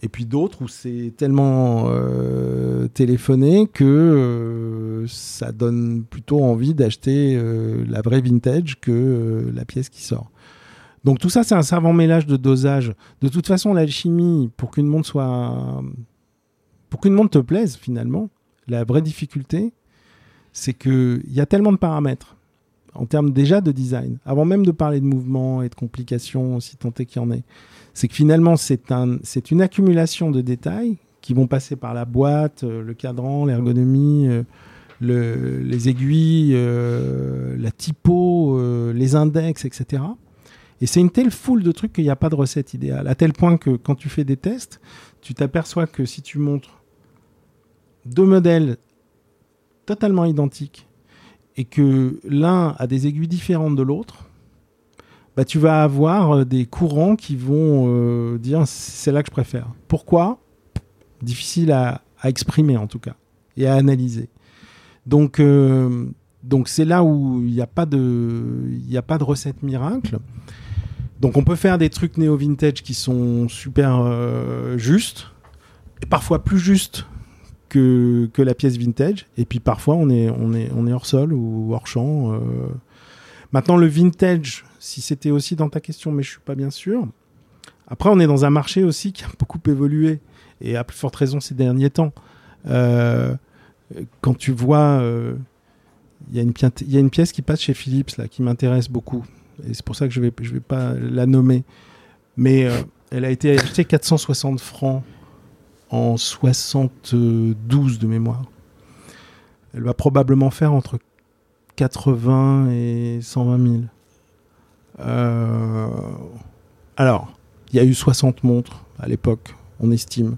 Et puis d'autres où c'est tellement téléphoné que ça donne plutôt envie d'acheter la vraie vintage que la pièce qui sort. Donc tout ça, c'est un savant mélange de dosage. De toute façon, l'alchimie, pour qu'une montre soit, pour qu'une montre te plaise finalement, la vraie difficulté, c'est que il y a tellement de paramètres en termes déjà de design, avant même de parler de mouvement et de complications, si tant est qu'il y en ait c'est que finalement, c'est un, une accumulation de détails qui vont passer par la boîte, euh, le cadran, l'ergonomie, euh, le- les aiguilles, euh, la typo, les index, etc. Et c'est une telle foule de trucs qu'il n'y a pas de recette idéale. À tel point que quand tu fais des tests, tu t'aperçois que si tu montres deux modèles totalement identiques et que l'un a des aiguilles différentes de l'autre, bah, tu vas avoir euh, des courants qui vont euh, dire c'est là que je préfère. Pourquoi? Difficile à, exprimer en tout cas et à analyser. Donc euh, donc c'est là où il n'y a a pas de recette miracle. Donc on peut faire des trucs néo vintage qui sont super euh, justes et parfois plus justes que, que la pièce vintage et puis parfois on est on est on est hors sol ou hors champ. euh. Maintenant le vintage si c'était aussi dans ta question, mais je suis pas bien sûr. Après, on est dans un marché aussi qui a beaucoup évolué et à plus forte raison ces derniers temps. Euh, quand tu vois, il y a une pièce qui passe chez Philips là, qui m'intéresse beaucoup. Et c'est pour ça que je vais, je vais pas la nommer. Mais euh, elle a été achetée 460 francs en 72 de mémoire. Elle va probablement faire entre 80 et 120 000. Euh, alors, il y a eu 60 montres à l'époque, on estime,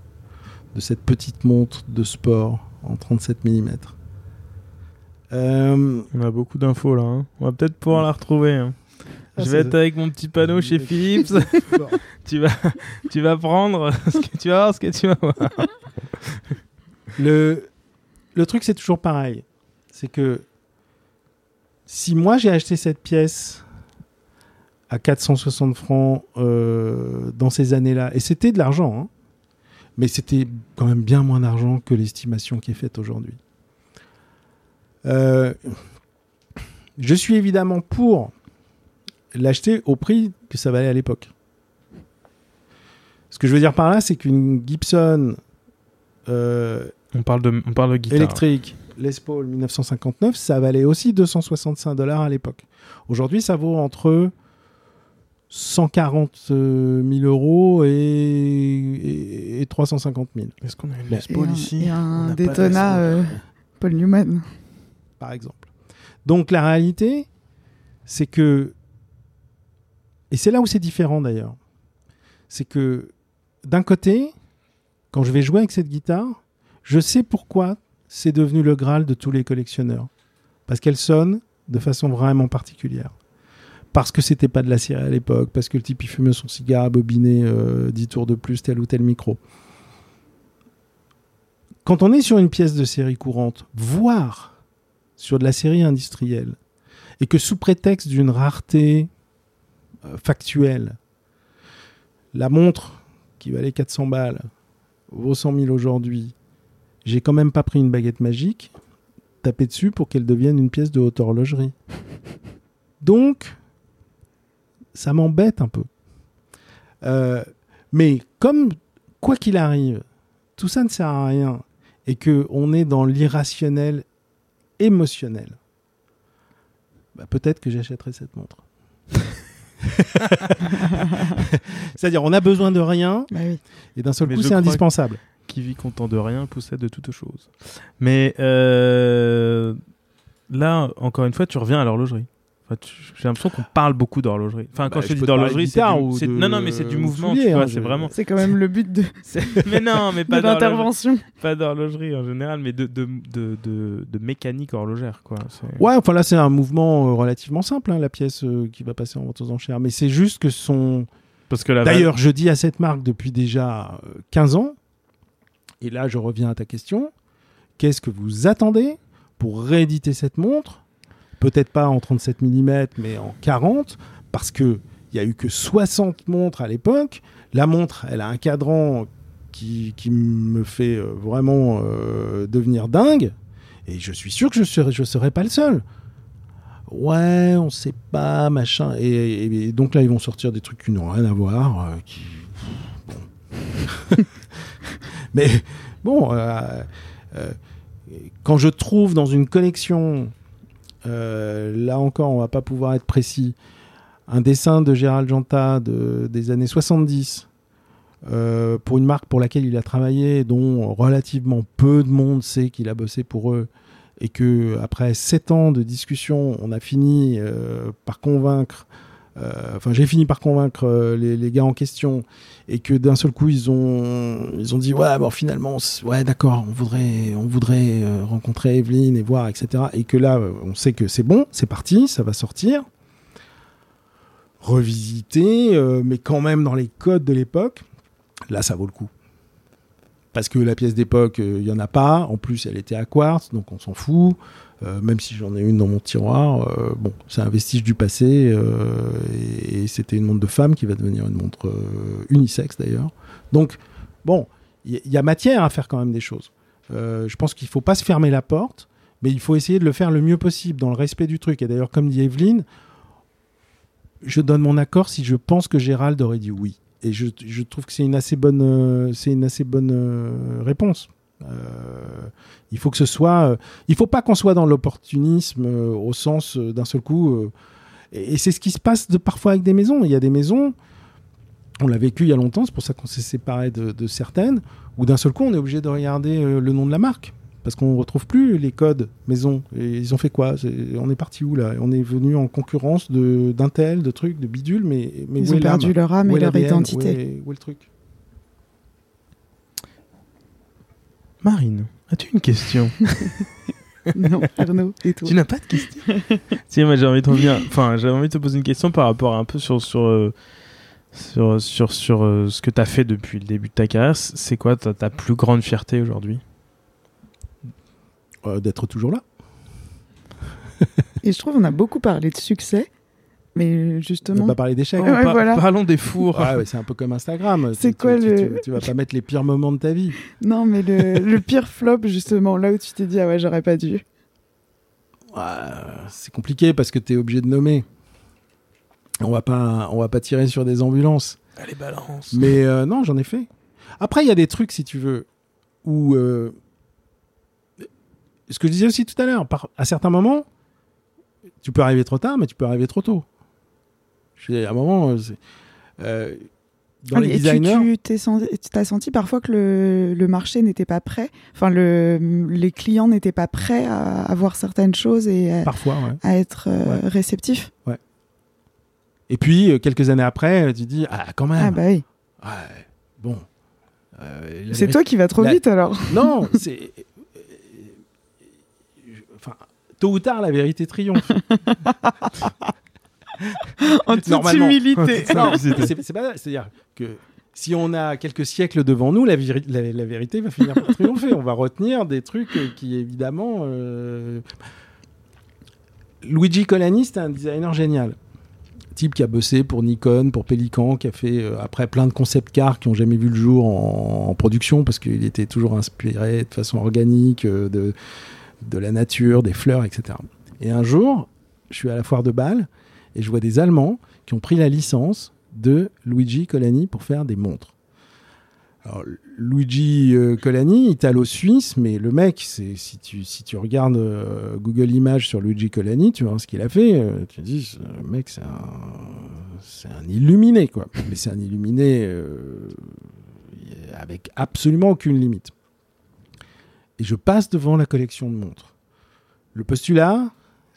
de cette petite montre de sport en 37 mm. Euh, On a beaucoup d'infos là. hein. On va peut-être pouvoir la retrouver. hein. Je vais être avec mon petit panneau chez [LAUGHS] Philips. [LAUGHS] tu vas, tu vas prendre ce que tu vas voir, ce que tu vas voir. le, le truc, c'est toujours pareil. C'est que si moi j'ai acheté cette pièce à 460 francs euh, dans ces années-là, et c'était de l'argent, hein, mais c'était quand même bien moins d'argent que l'estimation qui est faite aujourd'hui. Euh, je suis évidemment pour l'acheter au prix que ça valait à l'époque. Ce que je veux dire par là, c'est qu'une Gibson euh, On parle de, on parle de guitare. électrique Les Paul 1959, ça valait aussi 265 dollars à l'époque. Aujourd'hui, ça vaut entre 140 000 euros et, et, et 350 000, Est-ce qu'on a une Les un, ici et On un n'a pas Daytona euh, Paul Newman. par exemple. Donc la réalité, c'est que, et c'est là où c'est différent d'ailleurs, c'est que d'un côté, quand je vais jouer avec cette guitare, je sais pourquoi c'est devenu le Graal de tous les collectionneurs. Parce qu'elle sonne de façon vraiment particulière. Parce que c'était pas de la série à l'époque, parce que le type il fumait son cigare, bobiné 10 tours de plus, tel ou tel micro. Quand on est sur une pièce de série courante, voire sur de la série industrielle, et que sous prétexte d'une rareté euh, factuelle, la montre qui valait 400 balles vaut 100 000 aujourd'hui, j'ai quand même pas pris une baguette magique, taper dessus pour qu'elle devienne une pièce de haute horlogerie. [LAUGHS] Donc, ça m'embête un peu. Euh, mais comme, quoi qu'il arrive, tout ça ne sert à rien et que on est dans l'irrationnel émotionnel, bah, peut-être que j'achèterai cette montre. [LAUGHS] [LAUGHS] C'est-à-dire, on a besoin de rien Bah oui. et d'un seul Mais coup, c'est indispensable. Qui vit content de rien possède de toutes choses. Mais euh, là, encore une fois, tu reviens à l'horlogerie. Enfin, J'ai l'impression qu'on parle beaucoup d'horlogerie. Enfin, quand Bah, je dis d'horlogerie, c'est du- de- non, non, mais c'est du mouvement. hein, c'est vraiment. C'est quand même le but de, [LAUGHS] Mais non, mais pas d'horlogerie, l'intervention. pas d'horlogerie en général, mais de de, de, de, de mécanique horlogère, quoi. Ouais, enfin là, c'est un mouvement euh, relativement simple, hein, la pièce euh, qui va passer en vente aux enchères. Mais c'est juste que son. Parce que D'ailleurs, je dis à cette marque depuis déjà euh, 15 ans, et là, je reviens à ta question qu'est-ce que vous attendez pour rééditer cette montre Peut-être pas en 37 mm, mais en 40, parce que il y a eu que 60 montres à l'époque. La montre, elle a un cadran qui, qui me fait euh, vraiment euh, devenir dingue. Et je suis sûr que je serai, je serai pas le seul. Ouais, on sait pas, machin. Et, donc là, ils vont sortir des trucs qui n'ont rien à voir. euh, qui... bon. [LAUGHS] Mais bon, quand je trouve dans une collection, là encore, on va pas pouvoir être précis, un dessin de Gérald Janta de, des années 70 euh, pour une marque pour laquelle il a travaillé, dont relativement peu de monde sait qu'il a bossé pour eux, et que après sept ans de discussion, on a fini euh, par convaincre, euh, enfin j'ai fini par convaincre euh, les, gars en question, et que d'un seul coup ils ont ils ont dit ouais bon finalement ouais d'accord on voudrait on voudrait euh, rencontrer Evelyne et voir etc et que là euh, on sait que c'est bon c'est parti ça va sortir revisiter euh, mais quand même dans les codes de l'époque là ça vaut le coup parce que la pièce d'époque, euh, il y en a pas. En plus, elle était à quartz, donc on s'en fout. Euh, même si j'en ai une dans mon tiroir, euh, bon, c'est un vestige du passé. euh, et, c'était une montre de femme qui va devenir une montre unisexe d'ailleurs. Donc, bon, il y, a matière à faire quand même des choses. Je pense qu'il faut pas se fermer la porte, mais il faut essayer de le faire le mieux possible dans le respect du truc. Et d'ailleurs, comme dit Evelyne, je donne mon accord si je pense que Gérald aurait dit oui. Et je, trouve que c'est une assez bonne, une assez bonne réponse. Euh, il faut que ce soit, euh, il faut pas qu'on soit dans l'opportunisme euh, au sens d'un seul coup. et et c'est ce qui se passe de, parfois avec des maisons. Il y a des maisons, on l'a vécu il y a longtemps, c'est pour ça qu'on s'est séparé de, de certaines, où d'un seul coup on est obligé de regarder le nom de la marque. Parce qu'on ne retrouve plus les codes maison. Et ils ont fait quoi? On est parti où là? On est venu en concurrence de- d'Intel, de trucs, de bidule, mais, mais Ils où ont est perdu leur âme Où et leur identité. Où est, où est le truc? Marine, as-tu une question [LAUGHS] non, Arnaud, et toi Tu n'as pas de question? [LAUGHS] Si, moi j'ai envie de revenir. Enfin, j'avais envie de te poser une question par rapport à un peu sur sur euh, sur sur, sur, euh, ce que tu as fait depuis le début de ta carrière. C'est quoi ta, ta plus grande fierté aujourd'hui? Euh, D'être toujours là. Et je trouve qu'on a beaucoup parlé de succès, mais On va justement, pas parler d'échecs. Ouais, Par- voilà. Parlons des fours. Ouais, ouais, c'est un peu comme Instagram. C'est Tu- quoi tu, le- tu, tu vas pas mettre les pires moments de ta vie. non, mais le, le pire flop, justement, là où tu t'es dit, ah ouais, j'aurais pas dû. Ouais, c'est compliqué parce que tu es obligé de nommer. On va pas, on va pas tirer sur des ambulances. Allez, balance. Mais euh, non, j'en ai fait. Après, il y a des trucs, si tu veux, où. euh, ce que je disais aussi tout à l'heure, par- à certains moments, tu peux arriver trop tard, mais tu peux arriver trop tôt. Je à un moment, euh, euh, dans Ah, les designers, Tu t'es senti, as senti parfois que le, le marché n'était pas prêt, enfin le, les clients n'étaient pas prêts à, à voir certaines choses et à, parfois, ouais. à être euh, Ouais. réceptifs? Et puis, quelques années après, tu dis, ah, quand même. Ah bah oui. Ouais, bon. Euh, C'est toi qui vas trop la- vite alors. [LAUGHS] Non, c'est. Enfin, tôt ou tard, la vérité triomphe. [LAUGHS] [LAUGHS] En toute humilité. C'est c'est. C'est-à-dire que si on a quelques siècles devant nous, la, véri- la- la vérité va finir par triompher. On va retenir des trucs euh, qui, évidemment. euh, Luigi Colani, c'était un designer génial. Type qui a bossé pour Nikon, pour Pelican, qui a fait euh, après plein de concept cars qui ont jamais vu le jour en, en production parce qu'il était toujours inspiré de façon organique euh, de, de la nature, des fleurs, etc. Et un jour, je suis à la foire de Bâle et je vois des Allemands qui ont pris la licence de Luigi Colani pour faire des montres. Alors, Luigi euh, Colani, italo-suisse, mais le mec, c'est si tu, si tu regardes euh, Google Images sur Luigi Colani, tu vois ce qu'il a fait, euh, tu te dis, ce mec, c'est un, un illuminé, quoi. Mais c'est un illuminé avec absolument aucune limite. Et je passe devant la collection de montres. Le postulat,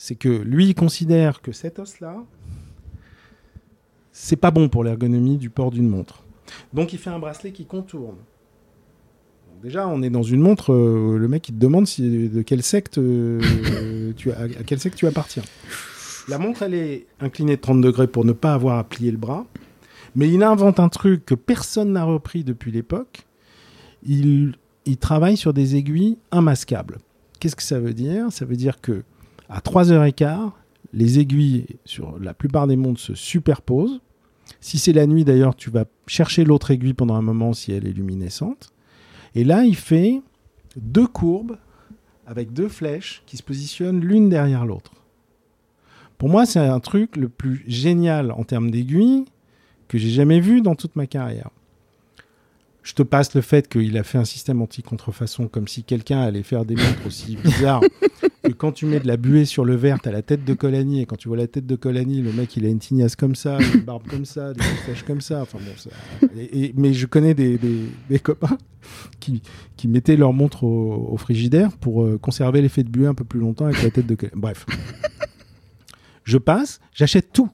c'est que lui, il considère que cet os-là, c'est pas bon pour l'ergonomie du port d'une montre. Donc il fait un bracelet qui contourne. Déjà, on est dans une montre, euh, le mec il te demande si, de quelle secte euh, tu as, à quelle secte tu appartiens. La montre, elle est inclinée de 30 degrés pour ne pas avoir à plier le bras. Mais il invente un truc que personne n'a repris depuis l'époque. Il, il travaille sur des aiguilles immascables. Qu'est-ce que ça veut dire? Ça veut dire que à 3h15, les aiguilles sur la plupart des montres se superposent. Si c'est la nuit d'ailleurs, tu vas chercher l'autre aiguille pendant un moment si elle est luminescente. Et là, il fait deux courbes avec deux flèches qui se positionnent l'une derrière l'autre. Pour moi, c'est un truc le plus génial en termes d'aiguilles que j'ai jamais vu dans toute ma carrière. Je te passe le fait qu'il a fait un système anti-contrefaçon comme si quelqu'un allait faire des montres aussi bizarres [LAUGHS] que quand tu mets de la buée sur le verre, t'as la tête de Colani et quand tu vois la tête de Colani, le mec il a une tignasse comme ça, une barbe comme ça, des moustaches comme ça. Enfin bon, mais je connais des, copains qui, mettaient leur montre au, au frigidaire pour euh, conserver l'effet de buée un peu plus longtemps avec la tête de Colani. Bref. Je passe, j'achète tout.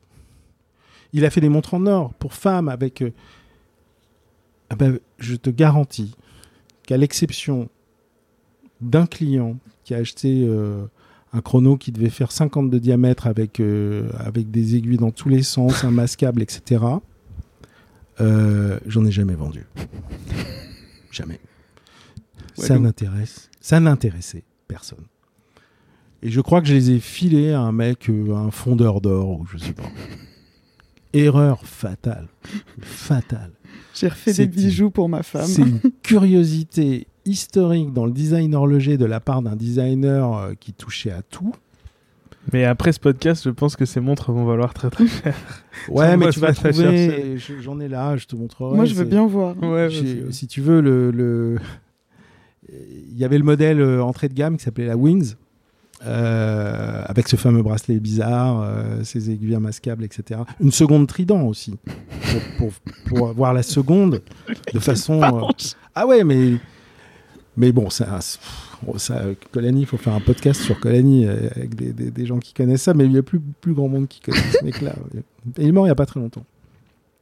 Il a fait des montres en or pour femmes avec. euh, ah ben, je te garantis qu'à l'exception d'un client qui a acheté euh, un chrono qui devait faire 50 de diamètre avec, euh, avec des aiguilles dans tous les sens, un mascable, etc., euh, j'en ai jamais vendu. [LAUGHS] Jamais. Ouais, ça n'intéresse, ça n'intéressait personne. Et je crois que je les ai filés à un mec, à un fondeur d'or, ou je sais pas. [LAUGHS] Erreur fatale. Fatale. J'ai refait des bijoux pour ma femme. C'est une curiosité historique dans le design horloger de la part d'un designer euh, qui touchait à tout. Mais après ce podcast, je pense que ces montres vont valoir très très cher. [LAUGHS] Ouais, mais tu vas trouver. je- J'en ai là, je te montrerai. Moi, je veux bien voir. Ouais, Si tu veux, le, le- il y avait le modèle euh, entrée de gamme qui s'appelait la Wings, euh, avec ce fameux bracelet bizarre, euh, ses aiguilles mascables, etc. Une seconde trident aussi, pour, pour, pour avoir la seconde de façon. euh, [LAUGHS] Ah ouais, mais mais bon, ça, ça Colani, il faut faire un podcast sur Colani euh, avec des, des- gens qui connaissent ça, mais il y a plus plus grand monde qui connaît ce mec-là. Il est mort il y a pas très longtemps.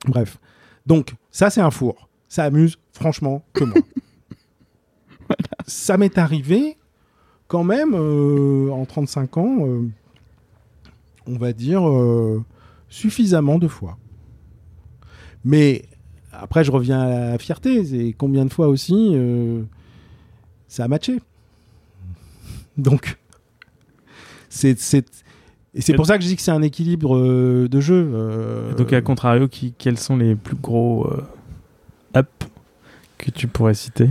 Bref, donc ça c'est un four. Ça amuse franchement que moi. Ça m'est arrivé quand même euh, en 35 ans, euh, on va dire suffisamment de fois. Mais après, je reviens à la fierté. C'est combien de fois aussi ça a matché. Donc, c'est c'est et c'est pour ça que je dis que c'est un équilibre euh, de jeu. euh, Donc à contrario, qui, quels sont les plus gros euh, up que tu pourrais citer?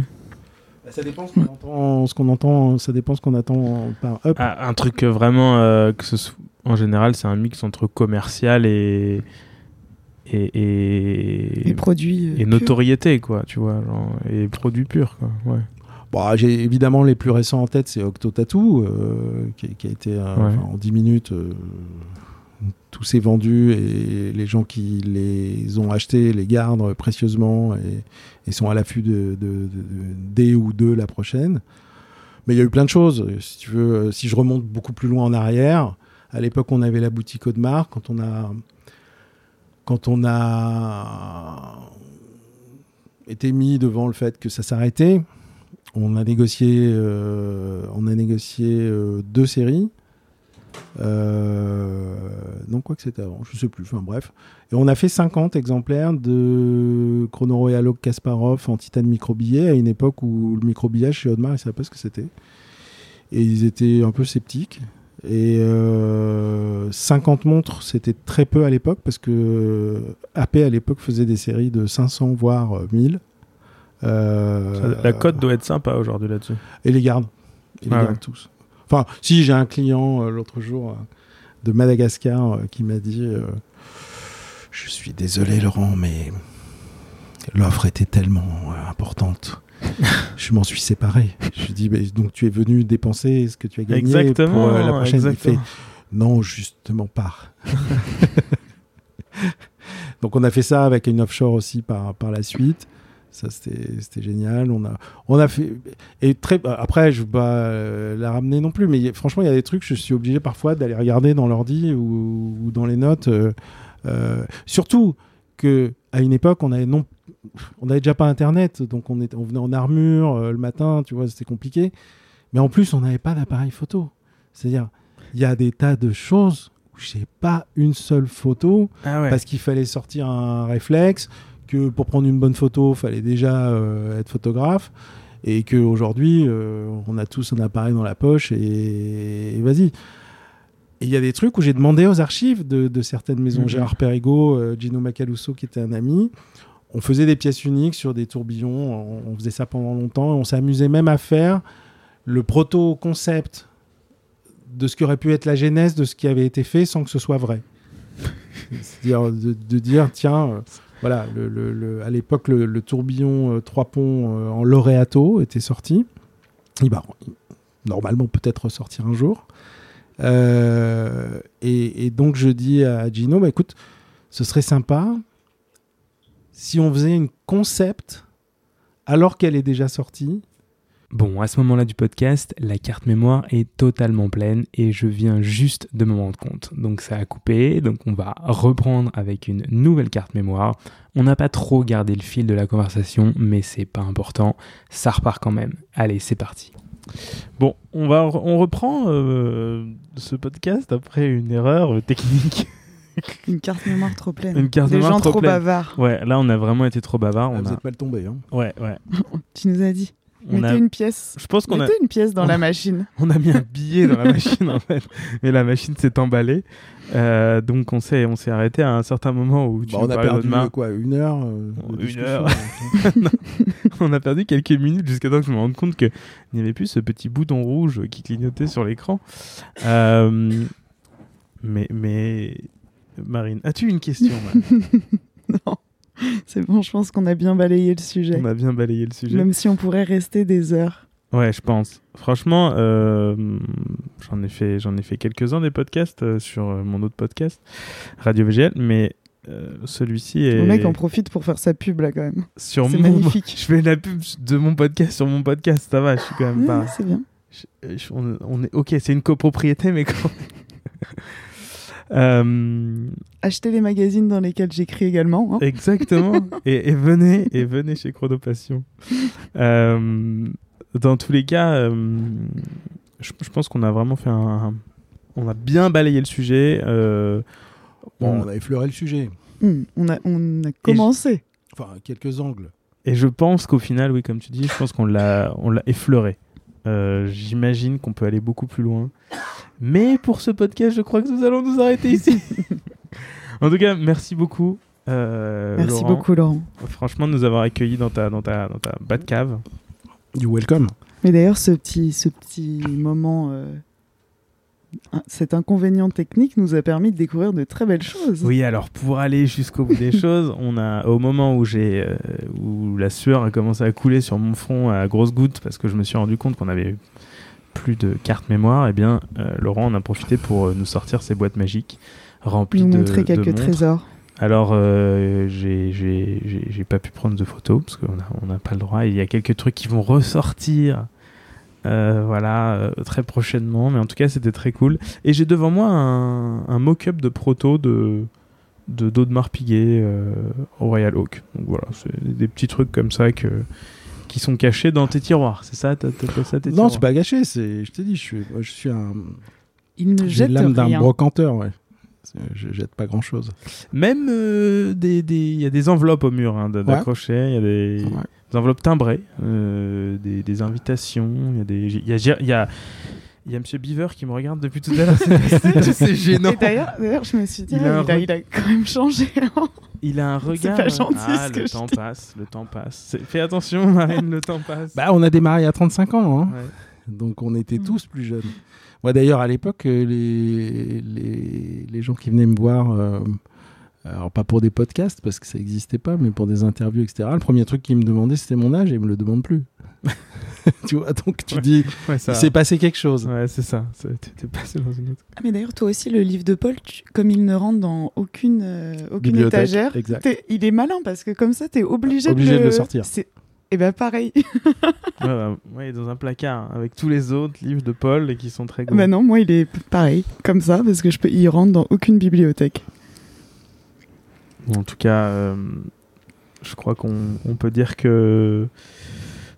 Bah, ça dépend ce qu'on entend, ce qu'on entend. Ça dépend ce qu'on attend par up. Ah, Un truc euh, vraiment euh, que ce soit- en général, c'est un mix entre commercial et et, et, produits. et notoriété quoi, tu vois, genre, et produits purs quoi. Ouais. Bon, j'ai évidemment les plus récents en tête, c'est Octo Tattoo, euh, qui, qui a été euh, Ouais. enfin, en 10 minutes. euh, tout s'est vendu et les gens qui les ont achetés les gardent précieusement et, et sont à l'affût de, de, de, des ou de la prochaine. Mais il y a eu plein de choses. Si tu veux, si je remonte beaucoup plus loin en arrière, à l'époque, on avait la boutique Audemars. Quand on a, quand on a été mis devant le fait que ça s'arrêtait, on a négocié, euh, euh, deux séries. Euh, non, quoi que c'était avant, je sais plus. Enfin bref. Et on a fait 50 exemplaires de Chrono Royal Kasparov en titane microbillet à une époque où le microbillage chez Audemars, ils ne savaient pas ce que c'était. Et ils étaient un peu sceptiques. Et euh, 50 montres, c'était très peu à l'époque parce que AP à l'époque faisait des séries de 500 voire 1000. Euh, la cote doit être sympa aujourd'hui là-dessus. Et les garde. Et les Ah garde ouais. tous. Enfin, si j'ai un client euh, l'autre jour euh, de Madagascar qui m'a dit Je suis désolé, Laurent, mais l'offre était tellement importante. [LAUGHS] je m'en suis séparé. Je lui dis Mais Donc tu es venu dépenser ce que tu as gagné Exactement. pour euh, la prochaine. Il exactement. fait Non, justement pas. [LAUGHS] Donc on a fait ça avec une offshore aussi par, par la suite. Ça c'était génial. On a on a fait et très après je vais pas euh, la ramener non plus mais franchement il y a des trucs je suis obligé parfois d'aller regarder dans l'ordi ou, ou dans les notes euh, euh, surtout que à une époque on avait non on avait déjà pas internet donc on on venait en armure euh, le matin tu vois c'était compliqué mais en plus on n'avait pas d'appareil photo c'est-à-dire il y a des tas de choses où j'ai pas une seule photo Ah ouais. parce qu'il fallait sortir un réflexe, que pour prendre une bonne photo, il fallait déjà euh, être photographe, et qu'aujourd'hui, euh, on a tous un appareil dans la poche, et, et vas-y. Et il y a des trucs où j'ai demandé aux archives de, de certaines maisons, Mhm. Gérard Perrigo, euh, Gino Macaluso, qui était un ami, on faisait des pièces uniques sur des tourbillons, on, on faisait ça pendant longtemps, et on s'amusait même à faire le proto-concept de ce qui aurait pu être la genèse de ce qui avait été fait sans que ce soit vrai. [LAUGHS] C'est-à-dire de, de dire, tiens, euh, voilà, à l'époque, le, tourbillon euh, trois ponts euh, en lauréato était sorti. Il va normalement peut-être ressortir un jour. Euh, et, et donc je dis à Gino, bah, écoute, ce serait sympa si on faisait une concept alors qu'elle est déjà sortie. Bon, à ce moment-là du podcast, la carte mémoire est totalement pleine et je viens juste de me rendre compte. Donc ça a coupé, donc on va reprendre avec une nouvelle carte mémoire. On n'a pas trop gardé le fil de la conversation, mais c'est pas important, ça repart quand même. Allez, c'est parti. Bon, on va on reprend euh, ce podcast après une erreur euh, technique. [LAUGHS] Une carte mémoire trop pleine. Une carte Des mémoire gens trop bavards. Ouais, là on a vraiment été trop bavard. Ah, On vous a... êtes mal tombé. Hein. Ouais, ouais. [LAUGHS] Tu nous as dit. On Mettez a... une pièce. Je pense qu'on a... Une pièce dans on la machine. [LAUGHS] On a mis un billet dans la [LAUGHS] machine en fait, mais la machine s'est emballée. Euh, donc on s'est on s'est arrêté à un certain moment où tu Bah, on a perdu quoi une heure. euh, Une heure. [LAUGHS] on a perdu quelques minutes jusqu'à temps que je me rende compte que il n'y avait plus ce petit bouton rouge qui clignotait sur l'écran. Euh, mais mais Marine, as-tu une question non. [LAUGHS] C'est bon, je pense qu'on a bien balayé le sujet. On a bien balayé le sujet. Même si on pourrait rester des heures. Ouais, je pense. Franchement, euh, j'en ai fait, j'en ai fait quelques-uns des podcasts euh, sur euh, mon autre podcast, Radio VGL, mais euh, celui-ci est Le mec en profite pour faire sa pub là quand même. sur c'est mon. [LAUGHS] magnifique. Je fais la pub de mon podcast sur mon podcast, ça va, je suis quand même Ouais, pas. c'est bien. je- je- on, on est ok, c'est une copropriété, mais quand. [LAUGHS] Euh, Achetez les magazines dans lesquels j'écris également. hein. Exactement. [LAUGHS] et, et venez, et venez chez Chronopassion. Euh, dans tous les cas, euh, je, je pense qu'on a vraiment fait un, on a bien balayé le sujet. euh, Bon, on- on a effleuré le sujet. Hmm, on, a, on a commencé. Enfin, quelques angles. et je pense qu'au final, oui, comme tu dis, je pense qu'on l'a, on l'a effleuré. Euh, J'imagine qu'on peut aller beaucoup plus loin. Mais pour ce podcast, je crois que nous allons nous arrêter ici. [LAUGHS] en tout cas, merci beaucoup. euh, Merci Laurent. beaucoup Laurent. Franchement, de nous avoir accueillis dans ta, dans ta, dans ta Batcave. You welcome. Mais d'ailleurs, ce petit, ce petit moment, euh, cet inconvénient technique nous a permis de découvrir de très belles choses. Oui, alors pour aller jusqu'au bout des [LAUGHS] choses, on a au moment où j'ai euh, où la sueur a commencé à couler sur mon front à grosses gouttes parce que je me suis rendu compte qu'on avait plus de carte mémoire, eh bien euh, Laurent en a profité pour euh, nous sortir ses boîtes magiques rempli Nous de, montrer quelques trésors. Alors, euh, j'ai- pas pu prendre de photos parce qu'on n'a pas le droit. Il y a quelques trucs qui vont ressortir. euh, voilà, euh, très prochainement, mais en tout cas c'était très cool. Et j'ai devant moi un, un mock-up de proto de de d'Audemars Piguet au Royal Oak. Donc voilà, c'est des petits trucs comme ça que qui sont cachés dans tes tiroirs. C'est ça, t'as t'as- ça tes Non, c'est pas gâché. C'est, je t'ai dit, je suis, moi, je suis un. Il ne J'ai jette l'âme d'un rien. brocanteur, ouais. C'est- Je jette pas grand chose. Même euh, des des- il y a des enveloppes au mur hein, d- d'accrocher. Il y a des Ouais. des enveloppes timbrées, euh, des, des invitations. Il y a des, il y a, il y a, il y a Monsieur Beaver qui me regarde depuis tout à l'heure. C'est [LAUGHS] c'est gênant. D'ailleurs, d'ailleurs, je me suis dit, Il ah, a un il, a, re- il a quand même changé. hein. Il a un regard. pas gentil, ah, ce que le je temps dis. passe, le temps passe. C'est- Fais attention, Marine, le temps passe. Bah, on a démarré à 35 ans, hein. Ouais. donc on était Mm. tous plus jeunes. Moi, d'ailleurs, à l'époque, euh, les, les, les gens qui venaient me voir, euh, alors pas pour des podcasts parce que ça n'existait pas, mais pour des interviews, etc. Le premier truc qu'ils me demandaient, c'était mon âge et ils me le demandent plus. [LAUGHS] tu vois, donc tu Ouais. dis, Ouais, ça. il s'est passé quelque chose. Ouais, c'est ça. C'est- T'es passé dans une autre. Ah, mais d'ailleurs, toi aussi, le livre de Paul, tu- comme il ne rentre dans aucune, euh, aucune étagère, il est malin parce que comme ça, t'es obligé, Obligé de, de le sortir. Et ben pareil. [LAUGHS] Ouais, bah, ouais, il dans un placard avec tous les autres livres de Paul et qui sont très gros. bah non, moi, il est pareil, comme ça, parce que je peux, il rentre dans aucune bibliothèque. En tout cas, euh, je crois qu'on on peut dire que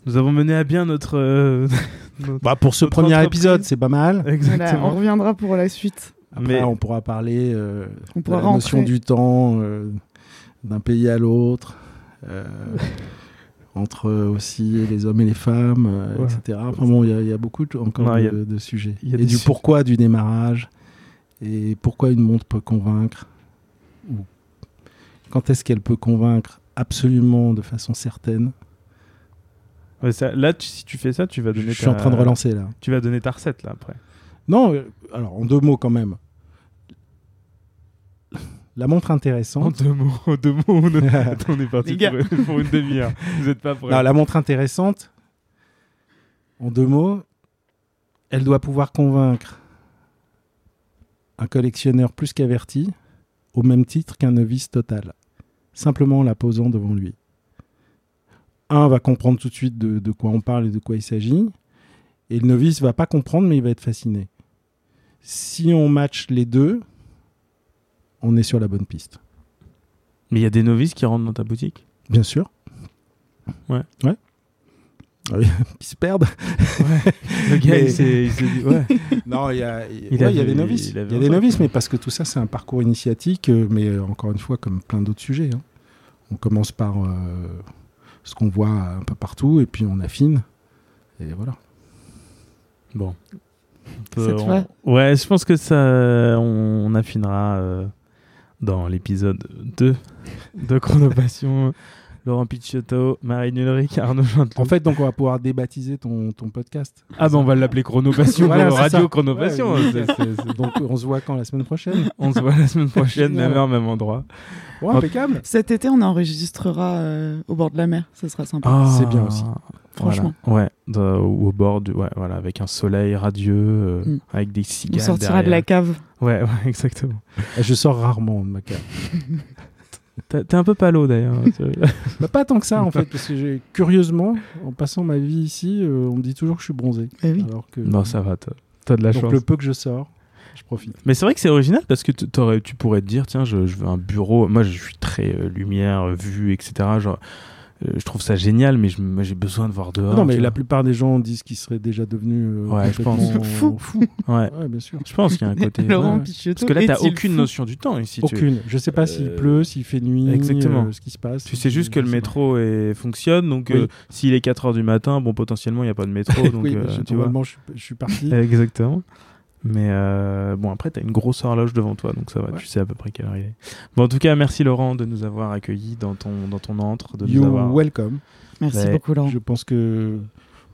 nous avons mené à bien notre. euh, [LAUGHS] notre- Bah, pour ce Notre premier épisode, c'est pas mal. Voilà, Exactement. on reviendra pour la suite. Après, Mais- on pourra parler euh, On de pourra la notion du temps, euh, d'un pays à l'autre, euh, [LAUGHS] entre aussi les hommes et les femmes, euh, Voilà. etc. Enfin bon, il y a- il y, a beaucoup de- encore Non, de, a- de sujets. il y a et du pourquoi du démarrage, et pourquoi une montre peut convaincre, quand est-ce qu'elle peut convaincre absolument de façon certaine. Ouais, ça- là, tu- si tu fais ça, tu vas Je donner. suis en train de relancer là. Tu vas donner ta recette là après. Non, euh, alors en deux mots quand même. La montre En intéressante. deux mots, en deux mots, on est, Attends, on est parti pour, pour une demi-heure. Vous êtes pas prêts Non, la montre intéressante, en deux mots, elle doit pouvoir convaincre un collectionneur plus qu'averti, au même titre qu'un novice total, simplement en la posant devant lui. Un va comprendre tout de suite de, de quoi on parle et de quoi il s'agit, et le novice va pas comprendre, mais il va être fasciné. Si on match les deux, on est sur la bonne piste. Mais il y a des novices qui rentrent dans ta boutique? Bien sûr. Ouais. Ouais. Ah oui, [LAUGHS] Qui se perdent. Le gars, Mais- il s'est dit ouais. [LAUGHS] Non, il y a, il- Il ouais, a il y a vu- des novices. il y a des novices, mais parce que tout ça, c'est un parcours initiatique, euh, mais euh, encore une fois, comme plein d'autres sujets. hein. On commence par euh, ce qu'on voit un peu partout, et puis on affine. Et voilà. Bon. [LAUGHS] On peut- on- Ouais, je pense que ça, on, on affinera euh, dans l'épisode 2 de [LAUGHS] Chronopassion. Laurent Picciotto, Marine Ulrich, Arnaud Chanteloup. En fait, donc, on va pouvoir débaptiser ton, ton podcast. ah ben on va l'appeler Chronopassion, Voilà, Radio ça. Chronopassion. Ouais, Donc, on se voit quand la semaine prochaine? [LAUGHS] On se voit la semaine prochaine, même heure, même endroit. Impeccable. Cet été, on enregistrera euh, au bord de la mer. Ça sera sympa. Ah, C'est bien aussi. Franchement. Voilà. Ouais, de- ou au bord du. Ouais, voilà, avec un soleil radieux, euh, Mm. avec des on cigales. sortira de la cave. Ouais, [LAUGHS] ouais, exactement. Je sors rarement de ma cave. [LAUGHS] T'es un peu palo d'ailleurs. [LAUGHS] Bah, pas tant que ça, en [LAUGHS] fait, parce que j'ai- curieusement, en passant ma vie ici, euh, on me dit toujours que je suis bronzé. Eh oui. Alors que, non, ça va, t'as t'as de la donc chance. le peu que je sors, je profite. Mais c'est vrai que c'est original parce que tu pourrais te dire, tiens, je, je veux un bureau. Moi, je suis très euh, lumière, vue, etc. Genre, je trouve ça génial, mais j'ai besoin de voir dehors. non, mais tu la vois. plupart des gens disent qu'ils seraient déjà devenus euh, Ouais, je pense. [LAUGHS] Fou. [LAUGHS] Ouais, Ouais, bien sûr. je pense qu'il y a un [LAUGHS] côté. Laurent ouais. Picciotto Parce que là, t'as aucune fou notion du temps ici. Tu, Aucune. Je sais pas s'il Euh, pleut, s'il fait nuit, exactement. euh, ce qui se passe. tu sais juste que le métro est- fonctionne, donc Oui. euh, s'il est 4h du matin, bon, potentiellement, il n'y a pas de métro. donc, oui, euh, tu vois. je, suis- je suis parti. Exactement. Mais euh, bon, après, tu as une grosse horloge devant toi, donc ça va, Ouais. tu sais à peu près quelle heure il est. Bon, en tout cas, merci Laurent de nous avoir accueillis dans ton, dans ton antre. De nous You're avoir... welcome. Merci Ouais. beaucoup, Laurent. Je pense que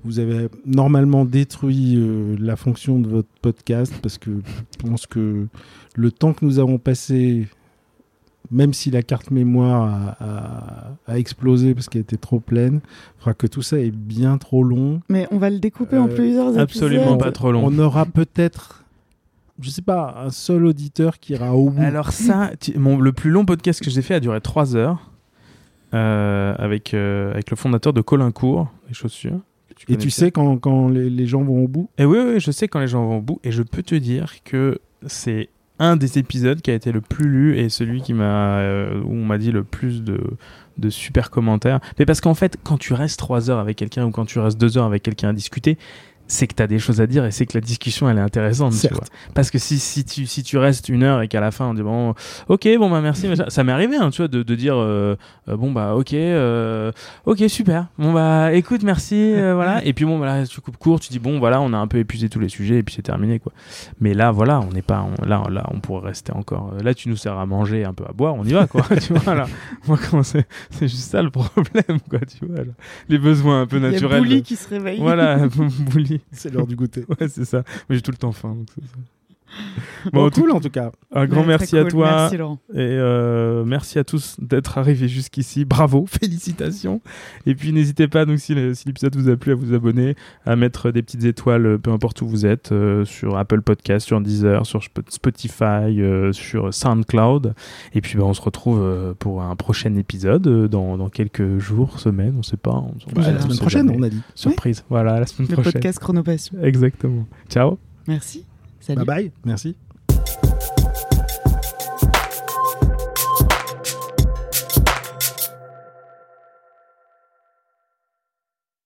vous avez normalement détruit euh, la fonction de votre podcast parce que je pense que le temps que nous avons passé, même si la carte mémoire a, a- a explosé parce qu'elle était trop pleine, fera que tout ça est bien trop long. Mais on va le découper en Euh, plusieurs absolument épisodes. pas trop long. On aura peut-être je sais pas, un seul auditeur qui ira au bout. Alors ça, tu- mon, le plus long podcast que j'ai fait a duré 3 heures euh, avec, euh, avec le fondateur de Colincourt, les chaussures. Et tu sais quand, quand les, les gens vont au bout? Et oui, oui, je sais quand les gens vont au bout. Et je peux te dire que c'est un des épisodes qui a été le plus lu et celui qui m'a, euh, où on m'a dit le plus de, de super commentaires. Mais parce qu'en fait, quand tu restes 3 heures avec quelqu'un ou quand tu restes 2 heures avec quelqu'un à discuter, c'est que tu as des choses à dire et c'est que la discussion elle est intéressante. Tu Certes. vois. Parce que si, si, tu, si tu restes une heure et qu'à la fin on dit bon, ok, bon bah merci, ça m'est arrivé hein, tu vois, de, de dire euh, euh, bon bah ok, euh, ok, super, bon bah écoute, merci, [LAUGHS] voilà. Et puis bon, bah, là tu coupes court, tu dis bon voilà, on a un peu épuisé tous les sujets et puis c'est terminé quoi. Mais là voilà, on n'est pas, on- là, là on pourrait rester encore. Là tu nous sers à manger, un peu à boire, on y va quoi. [LAUGHS] tu vois là, moi c'est, c'est juste ça le problème quoi, tu vois. là. Les besoins un peu Il y a naturels. Bouli qui se réveille. Voilà, [LAUGHS] Bouli. C'est l'heure du goûter. [LAUGHS] Ouais, c'est ça. Mais j'ai tout le temps faim. donc c'est ça. Bon, en tout- cool en tout cas. un grand Ouais, merci à toi. Merci Laurent. Et euh, merci à tous d'être arrivés jusqu'ici. Bravo, [LAUGHS] félicitations. Et puis n'hésitez pas, donc, si le- l'épisode vous a plu, à vous abonner, à mettre des petites étoiles, euh, peu importe où vous êtes, euh, sur Apple Podcast, sur Deezer, sur Sp- Spotify, euh, sur SoundCloud. Et puis bah, on se retrouve euh, pour un prochain épisode euh, dans, dans quelques jours, semaines, on sait pas. On, on- Bah, on la semaine prochaine, jamais. on a dit. Surprise. Voilà, la semaine Le prochaine. podcast Chronopassion. Exactement. Ciao. Merci. Bye bye, merci.